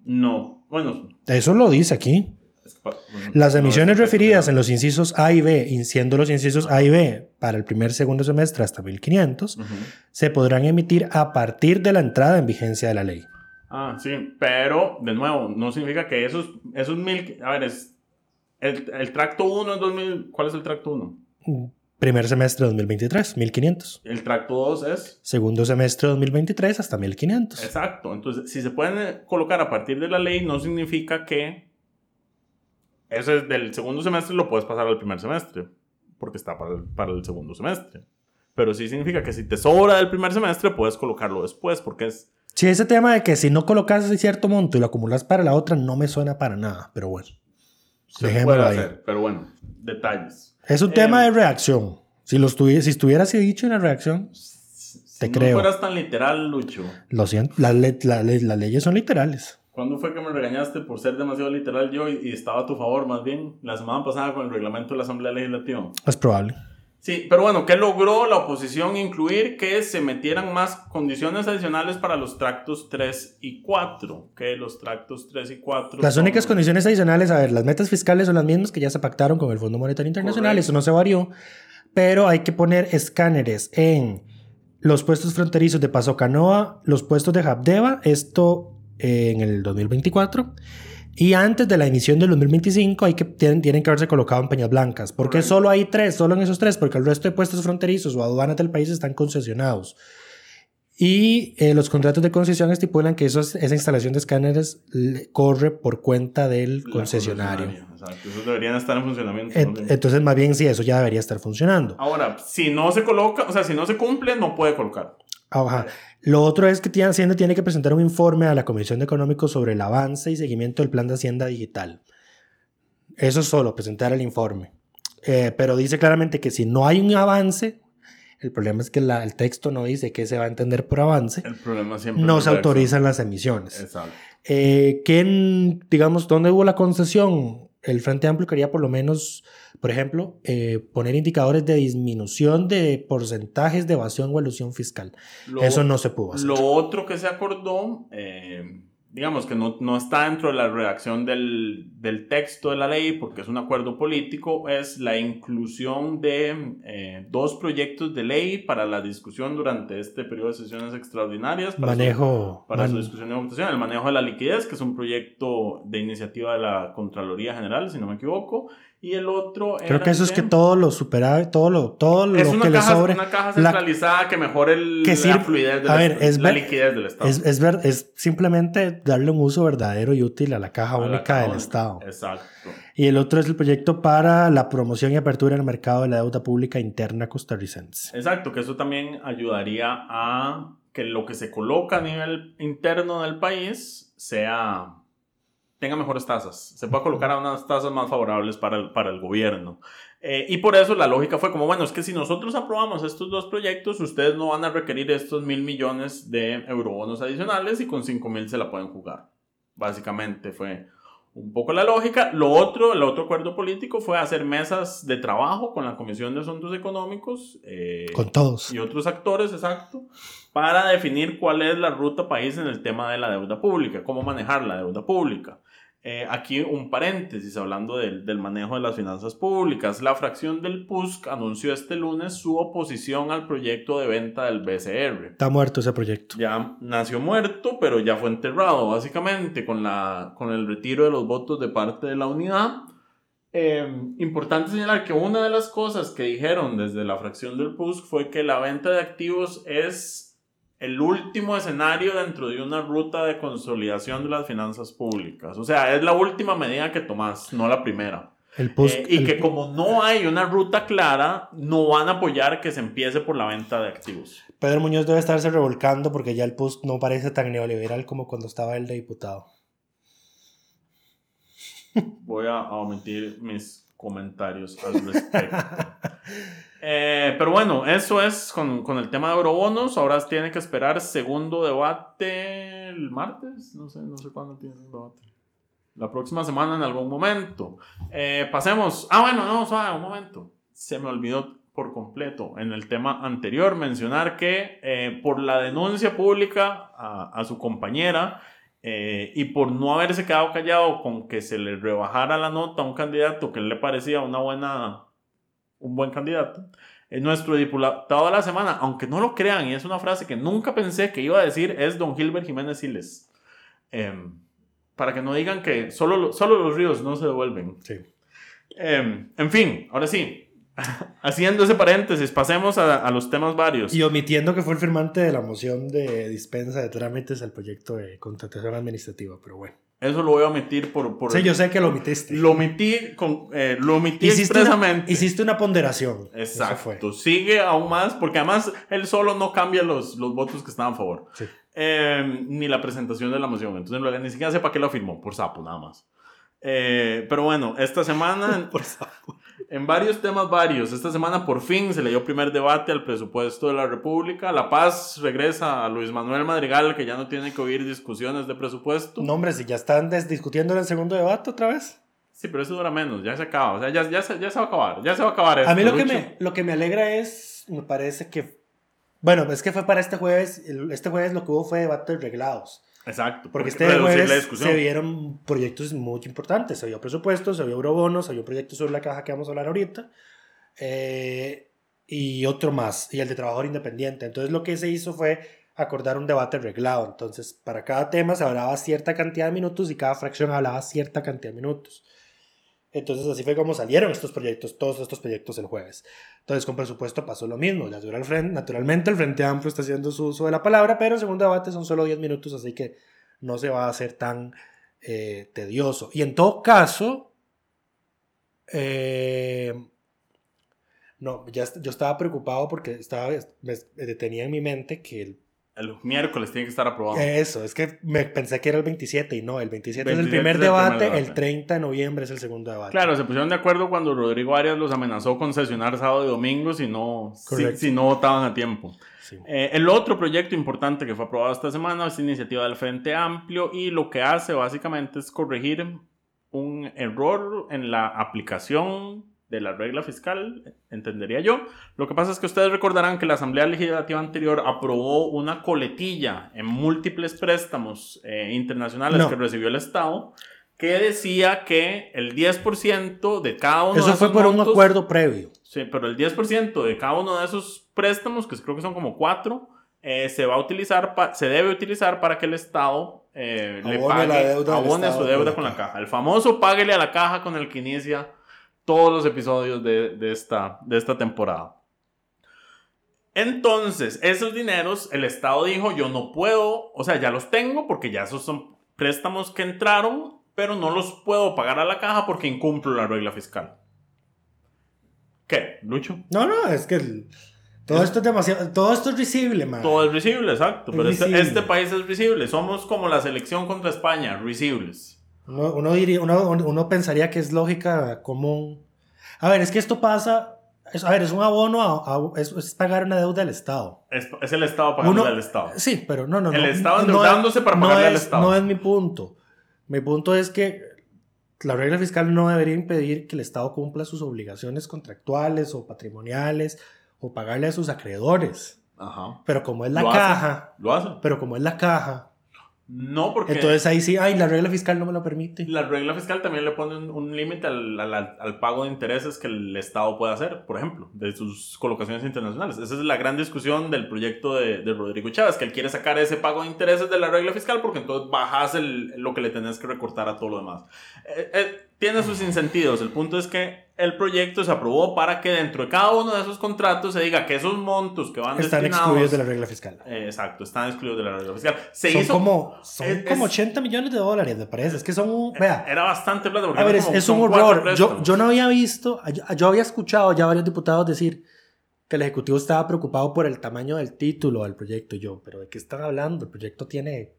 No. Bueno. Eso lo dice aquí. es que pa- bueno, Las emisiones referidas en los incisos A y B, siendo los incisos A y B para el primer segundo semestre hasta 1500, Ujú. se podrán emitir a partir de la entrada en vigencia de la ley. Ah, sí, pero de nuevo, no significa que esos, esos mil. A ver, es. El, el tracto 1 es 2000. ¿Cuál es el tracto 1? Primer semestre 2023, 1500. El tracto 2 es. Segundo semestre 2023 hasta 1500. Exacto. Entonces, si se pueden eh, colocar a partir de la ley, no significa que. Eso es del segundo semestre lo puedes pasar al primer semestre. Porque está para el, para el segundo semestre. Pero sí significa que si te sobra del primer semestre, puedes colocarlo después. Porque es. Sí, ese tema de que si no colocas ese cierto monto y lo acumulas para la otra no me suena para nada, pero bueno. Se puede ahí. hacer. Pero bueno, detalles. Es un Eh, tema de reacción. Si, lo estuvi- si estuviera así dicho en la reacción, Si Te no creo. fueras tan literal, Lucho. lo siento, las, le- la- le- las leyes son literales. ¿Cuándo fue que me regañaste por ser demasiado literal yo y, y estaba a tu favor más bien? La semana pasada con el reglamento de la Asamblea Legislativa. Es probable. Sí, pero bueno, ¿qué logró la oposición incluir? Que se metieran más condiciones adicionales para los tractos 3 y 4. Que los tractos 3 y 4... Las son- únicas condiciones adicionales, a ver, las metas fiscales son las mismas que ya se pactaron con el Fondo Monetario Internacional, eso no se varió, pero hay que poner escáneres en los puestos fronterizos de Paso Canoa, los puestos de Habdeba, esto eh, en el 2024. Y antes de la emisión del 2025 hay que, tienen, tienen que haberse colocado en Peñas Blancas. ¿Por qué Correcto. solo hay tres? Solo en esos tres, porque el resto de puestos fronterizos o aduanas del país están concesionados. Y eh, los contratos de concesión estipulan que esos, esa instalación de escáneres corre por cuenta del la concesionario. Exacto, esos deberían estar en funcionamiento. Et- bien. entonces, más bien, sí, eso ya debería estar funcionando. Ahora, si no se coloca, o sea, si no se cumple, no puede colocar. Ajá. Lo otro es que tiene- Hacienda tiene que presentar un informe a la Comisión de Económicos sobre el avance y seguimiento del plan de Hacienda Digital. Eso es solo, presentar el informe. Eh, pero dice claramente que si no hay un avance, el problema es que la- el texto no dice qué se va a entender por avance, El problema siempre no se autorizan las emisiones. Exacto. Eh, ¿quién, digamos, dónde hubo la concesión? El Frente Amplio quería por lo menos, por ejemplo, eh, poner indicadores de disminución de porcentajes de evasión o elusión fiscal. Lo- Eso no se pudo hacer. Lo otro que se acordó, eh, digamos que no, no está dentro de la redacción del, del texto de la ley porque es un acuerdo político, es la inclusión de eh, dos proyectos de ley para la discusión durante este periodo de sesiones extraordinarias. Para su- Manejo. para su discusión y votación, el manejo de la liquidez, que es un proyecto de iniciativa de la Contraloría General, si no me equivoco, Y el otro Creo que eso es que todo lo superaba, todo lo, todo lo es una que caja, le sobre. una caja centralizada que mejore el, que la fluidez del a ver, Estado, es la ver- liquidez del Estado. Es, es, ver- es simplemente darle un uso verdadero y útil a la caja A la única caja del única. Estado. Exacto. Y el otro es el proyecto para la promoción y apertura del mercado de la deuda pública interna costarricense. Exacto, que eso también ayudaría a que lo que se coloca a nivel interno del país sea tenga mejores tasas, se pueda colocar a unas tasas más favorables para el, para el gobierno. Eh, y por eso la lógica fue como, bueno, es que si nosotros aprobamos estos dos proyectos, ustedes no van a requerir estos mil millones de eurobonos adicionales y con cinco mil se la pueden jugar. Básicamente fue un poco la lógica. Lo otro, el otro acuerdo político fue hacer mesas de trabajo con la Comisión de Asuntos Económicos. eh, Con todos. y otros actores, exacto, para definir cuál es la ruta país en el tema de la deuda pública, cómo manejar la deuda pública. Eh, aquí un paréntesis hablando del, del manejo de las finanzas públicas. La fracción del PUSC anunció este lunes su oposición al proyecto de venta del BCR. Está muerto ese proyecto. Ya nació muerto, pero ya fue enterrado, básicamente, con, la, con el retiro de los votos de parte de la unidad. Eh, importante señalar que una de las cosas que dijeron desde la fracción del PUSC fue que la venta de activos es el último escenario dentro de una ruta de consolidación de las finanzas públicas. O sea, es la última medida que tomás, no la primera. El. Eh, y el- que como no hay una ruta clara, no van a apoyar que se empiece por la venta de activos. Pedro Muñoz debe estarse revolcando porque ya el PUSC no parece tan neoliberal como cuando estaba él de diputado. Voy a, a omitir mis comentarios al respecto. Eh, pero bueno, eso es con, con el tema de eurobonos. Ahora tiene que esperar segundo debate el martes. No sé, no sé cuándo tiene el debate. La próxima semana en algún momento. Eh, pasemos. Ah, bueno, no, suave, un momento. Se me olvidó por completo en el tema anterior mencionar que eh, por la denuncia pública a, a su compañera eh, y por no haberse quedado callado con que se le rebajara la nota a un candidato que le parecía una buena, un buen candidato, eh, nuestro diputado de la semana, aunque no lo crean, y es una frase que nunca pensé que iba a decir, es don Gilbert Jiménez Siles. Em, para que no digan que solo, lo- solo los ríos no se devuelven. Sí. Em, en fin, ahora sí, haciendo ese paréntesis, pasemos a, a los temas varios. Y omitiendo que fue el firmante de la moción de dispensa de trámites al proyecto de contratación administrativa, pero bueno. Eso lo voy a omitir por... por Sí, yo sé que lo omitiste. Lo omití, con, eh, lo omití hiciste, una, expresamente. hiciste una ponderación. Exacto. Sigue aún más, porque además él solo no cambia los, los votos que estaban a favor. Sí. Eh, ni la presentación de la moción. Entonces, ni siquiera sé para qué lo firmó, por sapo, nada más. Eh, pero bueno, esta semana, Por favor. En varios temas varios, esta semana por fin se le dio primer debate al presupuesto de la República. La Paz regresa a Luis Manuel Madrigal, que ya no tiene que oír discusiones de presupuesto. No, hombre, si ya están discutiendo en el segundo debate otra vez. Sí, pero eso dura menos, ya se acaba. O sea, ya, ya, se, ya se va a acabar, ya se va a acabar esto. A mí lo que, me, lo que me alegra es, me parece que, bueno, es que fue para este jueves, este jueves lo que hubo fue debates reglados. Exacto. Porque este reducir jueves se vieron proyectos muy importantes. Se vio presupuesto, se vio eurobonos, se vio proyectos sobre la caja que vamos a hablar ahorita. eh, y otro más, y el de trabajador independiente. Entonces lo que se hizo fue acordar un debate reglado. Entonces para cada tema se hablaba cierta cantidad de minutos y cada fracción hablaba cierta cantidad de minutos. Entonces así fue como salieron estos proyectos, todos estos proyectos el jueves. Entonces con presupuesto pasó lo mismo. Naturalmente el Frente Amplio está haciendo su uso de la palabra, pero el segundo debate son solo 10 minutos, así que no se va a hacer tan eh, tedioso. Y en todo caso, eh, no, ya yo estaba preocupado porque estaba, me, me tenía en mi mente que el El miércoles tiene que estar aprobado. eso, es que me pensé que era el 27 y no, el 27, es 27 el primer es el primer debate, el 30 de noviembre es el segundo debate. Claro, se pusieron de acuerdo cuando Rodrigo Arias los amenazó con sesionar sábado y domingo si no, si, no votaban a tiempo. Sí. Eh, el otro proyecto importante que fue aprobado esta semana es iniciativa del Frente Amplio y lo que hace básicamente es corregir un error en la aplicación de la regla fiscal, entendería yo. Lo que pasa es que ustedes recordarán que la Asamblea Legislativa anterior aprobó una coletilla en múltiples préstamos eh, internacionales No. que recibió el Estado que decía que el 10% de cada uno de Eso esos fue por un acuerdo previo. Sí, pero el 10% de cada uno de esos préstamos, que creo que son como cuatro, eh, se va a utilizar, pa- se debe utilizar para que el Estado eh, le pague, la deuda abone su deuda con la caja. caja. El famoso páguele a la caja con el que inicia todos los episodios de, de esta, de esta temporada. Entonces, esos dineros, el Estado dijo, yo no puedo, o sea, ya los tengo porque ya esos son préstamos que entraron, pero no los puedo pagar a la caja porque incumplo la regla fiscal. ¿Qué, Lucho? No, no, es que el- todo esto es demasiado. Todo esto es visible, man. Todo es visible, exacto. Es Pero este, visible. este país es visible. Somos como la selección contra España, visibles. Uno, uno diría, uno, uno pensaría que es lógica común. A ver, es que esto pasa. es- a ver, es un abono, a, a- es, es pagar una deuda del Estado. Es, es el Estado pagando al Estado. Sí, pero no, no, no. El Estado no endeudándose para no pagarle al es- Estado. No es mi punto. Mi punto es que la regla fiscal no debería impedir que el Estado cumpla sus obligaciones contractuales o patrimoniales o pagarle a sus acreedores. Ajá. Pero como es la Lo hace. caja, Lo hace. pero como es la caja, No, porque entonces ahí sí, ay, la regla fiscal no me lo permite. la regla fiscal también le pone un, un límite al, al- al- al pago de intereses que el Estado puede hacer, por ejemplo, de sus colocaciones internacionales. Esa es la gran discusión del proyecto de, de Rodrigo Chávez, que él quiere sacar ese pago de intereses de la regla fiscal porque entonces bajas el- lo que le tenés que recortar a todo lo demás. Eh, eh, tiene sus insentidos. El punto es que el proyecto se aprobó para que dentro de cada uno de esos contratos se diga que esos montos que van Están destinados... excluidos de la regla fiscal. Eh, exacto, están excluidos de la regla fiscal. Se son hizo... como, son es- como es- 80 millones de dólares, me parece. Es que son. Vea. Era bastante plata. porque A ver, es, como- es un horror. Yo, yo no había visto, yo, yo había escuchado ya varios diputados decir que el Ejecutivo estaba preocupado por el tamaño del título del proyecto. Y yo, ¿pero de qué están hablando? El proyecto tiene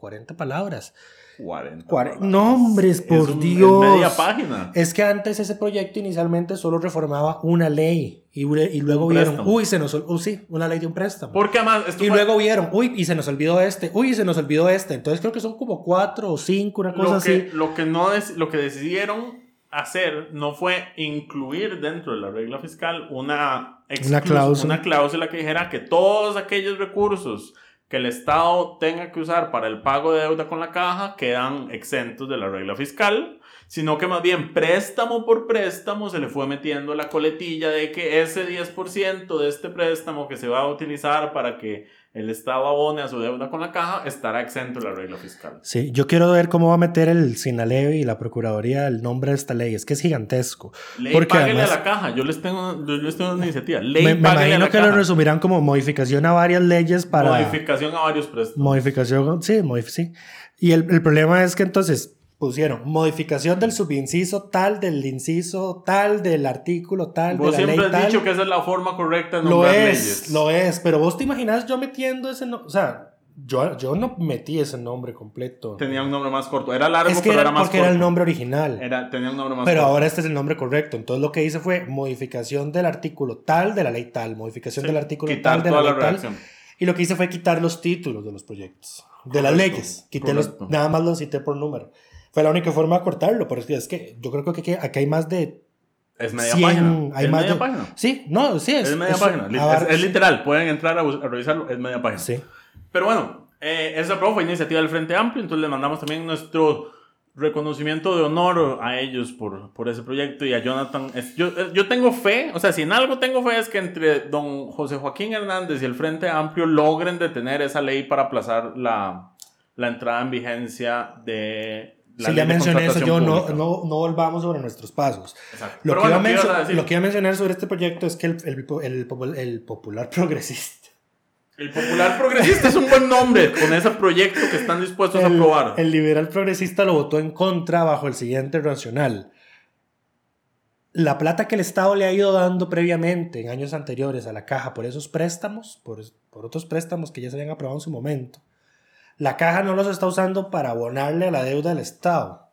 40 palabras. 40. Cuare- palabras. Nombres, por Es un- es Dios. media página. Es que antes ese proyecto inicialmente solo reformaba una ley. Y, y luego Un vieron, préstamo. uy, se nos. ol- uh, sí, una ley de un préstamo. Porque además, esto Y fue- luego vieron, uy, y se nos olvidó este, uy, y se nos olvidó este. Entonces creo que son como cuatro o cinco, una cosa lo así. que, lo que no lo que decidieron hacer no fue incluir dentro de la regla fiscal una, Una cláusula. una cláusula que dijera que todos aquellos recursos que el Estado tenga que usar para el pago de deuda con la caja quedan exentos de la regla fiscal, sino que más bien préstamo por préstamo se le fue metiendo la coletilla de que ese 10% de este préstamo que se va a utilizar para que el Estado abone a su deuda con la caja estará exento de la regla fiscal. Sí, yo quiero ver cómo va a meter el Sinalevi y la Procuraduría el nombre de esta ley. Es que es gigantesco. Ley Porque páguele además- a la caja. Yo les tengo, yo les tengo una iniciativa. Ley Me, me a imagino la que caja. lo resumirán como modificación a varias leyes para... Modificación a varios préstamos. Modificación, sí, modif- sí. Y el, el problema es que entonces pusieron modificación del subinciso tal, del inciso tal, del artículo tal, Vos de la ley siempre has tal. dicho que esa es la forma correcta de Lo nombrar es, leyes. lo es, pero vos te imaginas yo metiendo ese nombre, o sea, yo, yo no metí ese nombre completo. Tenía un nombre más corto. Era largo, es que pero era, era más porque corto. era el nombre original. Era- tenía un nombre más Pero corto. ahora este es el nombre correcto. Entonces lo que hice fue modificación del artículo tal de la ley tal, modificación Sí, del artículo tal de la la ley tal. redacción. Y lo que hice fue quitar los títulos de los proyectos, de las Correcto, leyes. Quité los, correcto. nada más los cité por número. Fue la única forma de cortarlo, pero es que, es que yo creo que aquí, aquí hay más de Es media 100, página. hay es más media de- página. Sí, no, sí es. Es media es- página. Es, es literal. Pueden entrar a, a revisarlo. Es media página. Sí. Pero bueno, eh, esa prueba fue iniciativa del Frente Amplio, entonces le mandamos también nuestro reconocimiento de honor a ellos por, por ese proyecto y a Jonathan. Yo, eh, yo tengo fe, o sea, si en algo tengo fe es que entre don José Joaquín Hernández y el Frente Amplio logren detener esa ley para aplazar la, la entrada en vigencia de Sí, ya mencioné eso, yo no, no, no volvamos sobre nuestros pasos. Lo, que bueno, iba a ¿qué ibas a mencio- decir? lo que iba a mencionar sobre este proyecto es que el, el, el el popular progresista. El Popular Progresista es un buen nombre con ese proyecto que están dispuestos a aprobar. el liberal progresista lo votó en contra bajo el siguiente racional. La plata que el Estado le ha ido dando previamente en años anteriores a la caja por esos préstamos, por, por otros préstamos que ya se habían aprobado en su momento, la caja no los está usando para abonarle a la deuda del Estado.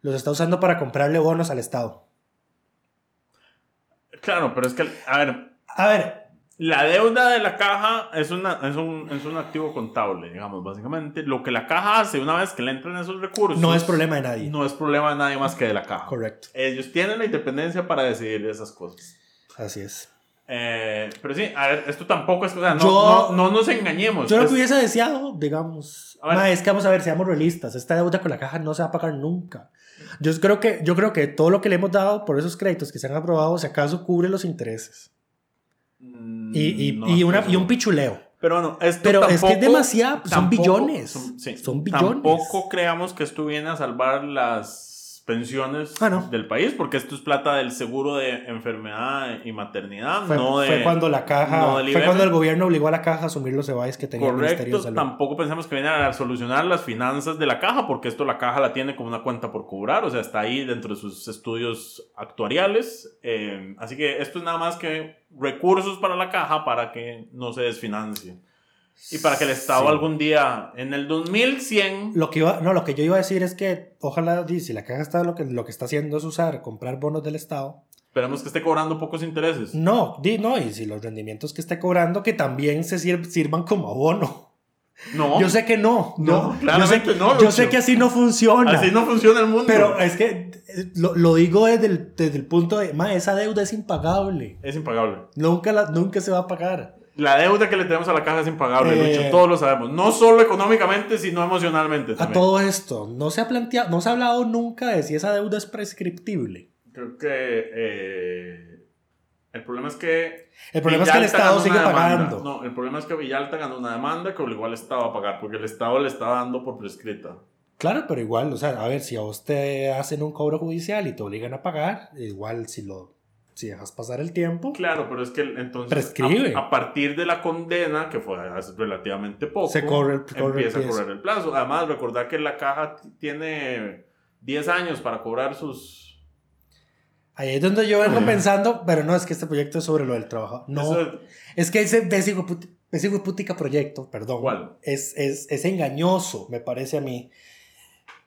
Los está usando para comprarle bonos al Estado. Claro, pero es que, a ver, A ver, La deuda de la caja es, una, es, un, es un activo contable, digamos, básicamente. Lo que la caja hace una vez que le entran esos recursos. no es problema de nadie. No es problema de nadie más que de la caja. Correcto. Ellos tienen la independencia para decidir esas cosas. Así es. Eh, pero sí, a ver, esto tampoco es. O sea, no, Yo- no, no nos engañemos. Yo lo que hubiese deseado, digamos, ma, es que vamos a ver, seamos realistas, esta deuda con la caja no se va a pagar nunca. Yo creo que, yo creo que todo lo que le hemos dado por esos créditos que se han aprobado, si acaso cubre los intereses. Mm, Y, y, no y una, un pichuleo. Pero no, esto Pero es que tampoco- es demasiado, son billones, Son, sí, son billones. Tampoco creamos que esto viene a salvar las pensiones Ah, no. del país, porque esto es plata del seguro de enfermedad y maternidad, Fue, no de... fue cuando la caja, no fue cuando el gobierno obligó a la caja a asumir los EBAIS que tenía el Ministerio Correcto, de Salud. tampoco pensamos que viene a solucionar las finanzas de la caja, porque esto la caja la tiene como una cuenta por cobrar, o sea, está ahí dentro de sus estudios actuariales. eh, así que esto es nada más que recursos para la caja para que no se desfinancie. Y para que el Estado Sí. algún día, en el 2100, Lo que, iba, no, lo que yo iba a decir es que ojalá, si la caja está lo que, lo que está haciendo es usar, comprar bonos del Estado. esperemos que esté cobrando pocos intereses. No, di, no, y si los rendimientos que esté cobrando que también se sir- sirvan como abono. No, Yo sé que no. No, yo claramente sé, no, Yo sé que así no funciona. así no funciona el mundo. Pero es que eh, lo, lo digo desde el, desde el punto de, ma, esa deuda es impagable. es impagable. Nunca, la, nunca se va a pagar. La deuda que le tenemos a la caja es impagable, Eh, Lucho, todos lo sabemos. No solo económicamente, sino emocionalmente. A también. todo esto, no se ha planteado, no se ha hablado nunca de si esa deuda es prescriptible. Creo que eh, el problema es que. El problema es que el Villalta Estado sigue pagando. No, el problema es que Villalta ganó una demanda que obligó al Estado a pagar, porque el Estado le está dando por prescrita. Claro, pero igual, o sea, a ver, si a vos te hacen un cobro judicial y te obligan a pagar, igual si lo si dejas pasar el tiempo, Claro, pero es que entonces. Prescribe. A, a partir de la condena, que fue hace relativamente poco, Se corre el empieza a correr el plazo. Además, recordar que la caja tiene 10 años para cobrar sus. ahí es donde yo vengo pensando, pero no, es que este proyecto es sobre lo del trabajo. No, es que ese putica proyecto, perdón, ¿Cuál? Es, es, es engañoso, me parece a mí.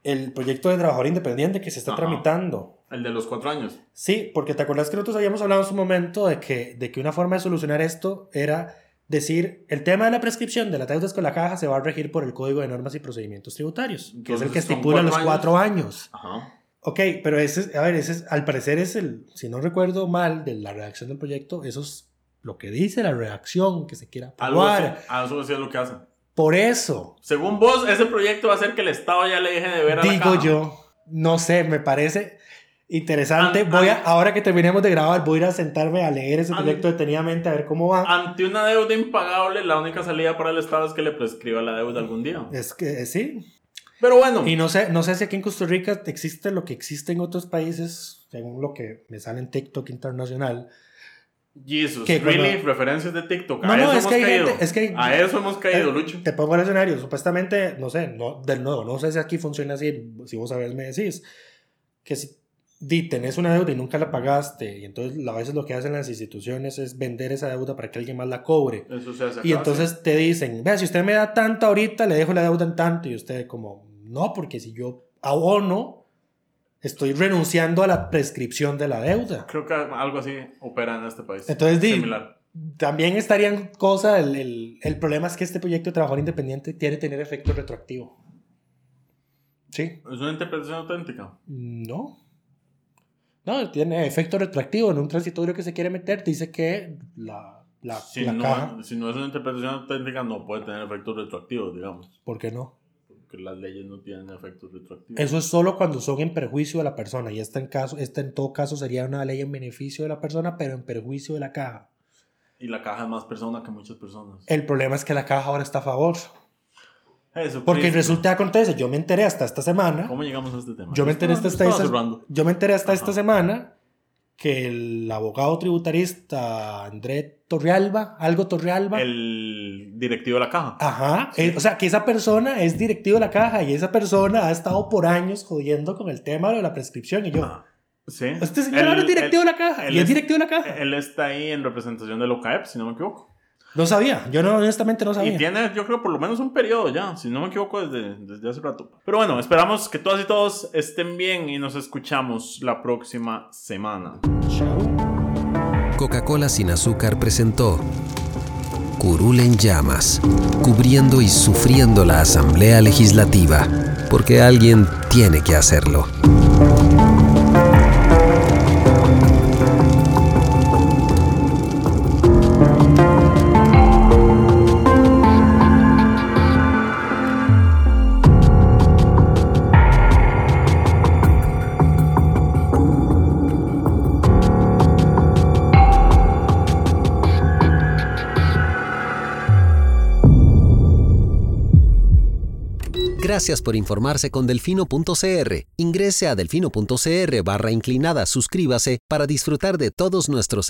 El proyecto de trabajador independiente que se está Ajá. tramitando. El de los 4 años. Sí, porque te acuerdas que nosotros habíamos hablado en su momento de que, de que una forma de solucionar esto era decir, el tema de la prescripción de las deudas con la caja se va a regir por el Código de Normas y Procedimientos Tributarios, que es el Entonces, que estipula los cuatro cuatro años. Ajá. Ok, pero ese, es- a ver, ese es- al parecer es el, si no recuerdo mal, de la redacción del proyecto, eso es lo que dice la redacción que se quiera aprobar. algo así es lo que hacen. Por eso, Según vos, ese proyecto va a hacer que el Estado ya le deje de ver a la digo caja. yo, no sé, me parece interesante. An- voy a, an- ahora que terminemos de grabar, voy a ir a sentarme a leer ese An- proyecto detenidamente a ver cómo va. Ante una deuda impagable, la única salida para el Estado es que le prescriba la deuda algún día. Es que eh, sí. Pero bueno, Y no sé, no sé si aquí en Costa Rica existe lo que existe en otros países, según lo que me sale en TikTok internacional. Jesus, que really, cuando- referencias de TikTok. No, a no, eso es hemos que hay caído. gente- es que A eso hemos caído, Eh, Lucho. Te pongo el escenario. Supuestamente, no sé, no, de nuevo, no sé si aquí funciona así. Si vos sabés, me decís. Que si di, tenés una deuda y nunca la pagaste, y entonces a veces lo que hacen las instituciones es vender esa deuda para que alguien más la cobre. Eso se hace Y entonces te dicen, vea, si usted me da tanto ahorita, le dejo la deuda en tanto. Y usted como, no, porque si yo abono, estoy renunciando a la prescripción de la deuda. Creo que algo así opera en este país. Entonces, di- Similar. También estaría en cosa, el, el- el problema es que este proyecto de trabajador independiente tiene que tener efecto retroactivo. ¿Sí? Es una interpretación auténtica. No. No, tiene efecto retroactivo. En un transitorio que se quiere meter, dice que la, la, Si la no, caja. si no es una interpretación auténtica, no puede tener efectos retroactivos, digamos. ¿Por qué no? Porque las leyes no tienen efectos retroactivos. Eso es solo cuando son en perjuicio de la persona. Y esta en, caso, esta en todo caso sería una ley en beneficio de la persona, pero en perjuicio de la caja. Y la caja es más persona que muchas personas. El problema es que la caja ahora está a favor. Eso, Porque Cristo. resulta que acontece, yo me enteré hasta esta semana. ¿Cómo llegamos a este tema? Yo me enteré hasta, esta, yo me enteré hasta Ajá. esta semana que el abogado tributarista André Torrealba, algo Torrealba, El directivo de la caja. ajá, eh, o sea, que esa persona es directivo de la caja y esa persona ha estado por años jodiendo con el tema de la prescripción y yo, Ah, Sí. este señor Él- es directivo él- de la caja él y es es- directivo de la caja. Él está ahí en representación del OCAEP, si no me equivoco. No sabía, yo no, honestamente no sabía. Y tiene, yo creo, por lo menos un periodo ya, si no me equivoco, desde, desde hace rato. Pero bueno, esperamos que todas y todos estén bien y nos escuchamos la próxima semana. Coca-Cola sin azúcar presentó Curul en llamas, cubriendo y sufriendo la Asamblea Legislativa, porque alguien tiene que hacerlo. Gracias por informarse con delfino.cr. Ingrese a delfino.cr barra inclinada, suscríbase para disfrutar de todos nuestros servicios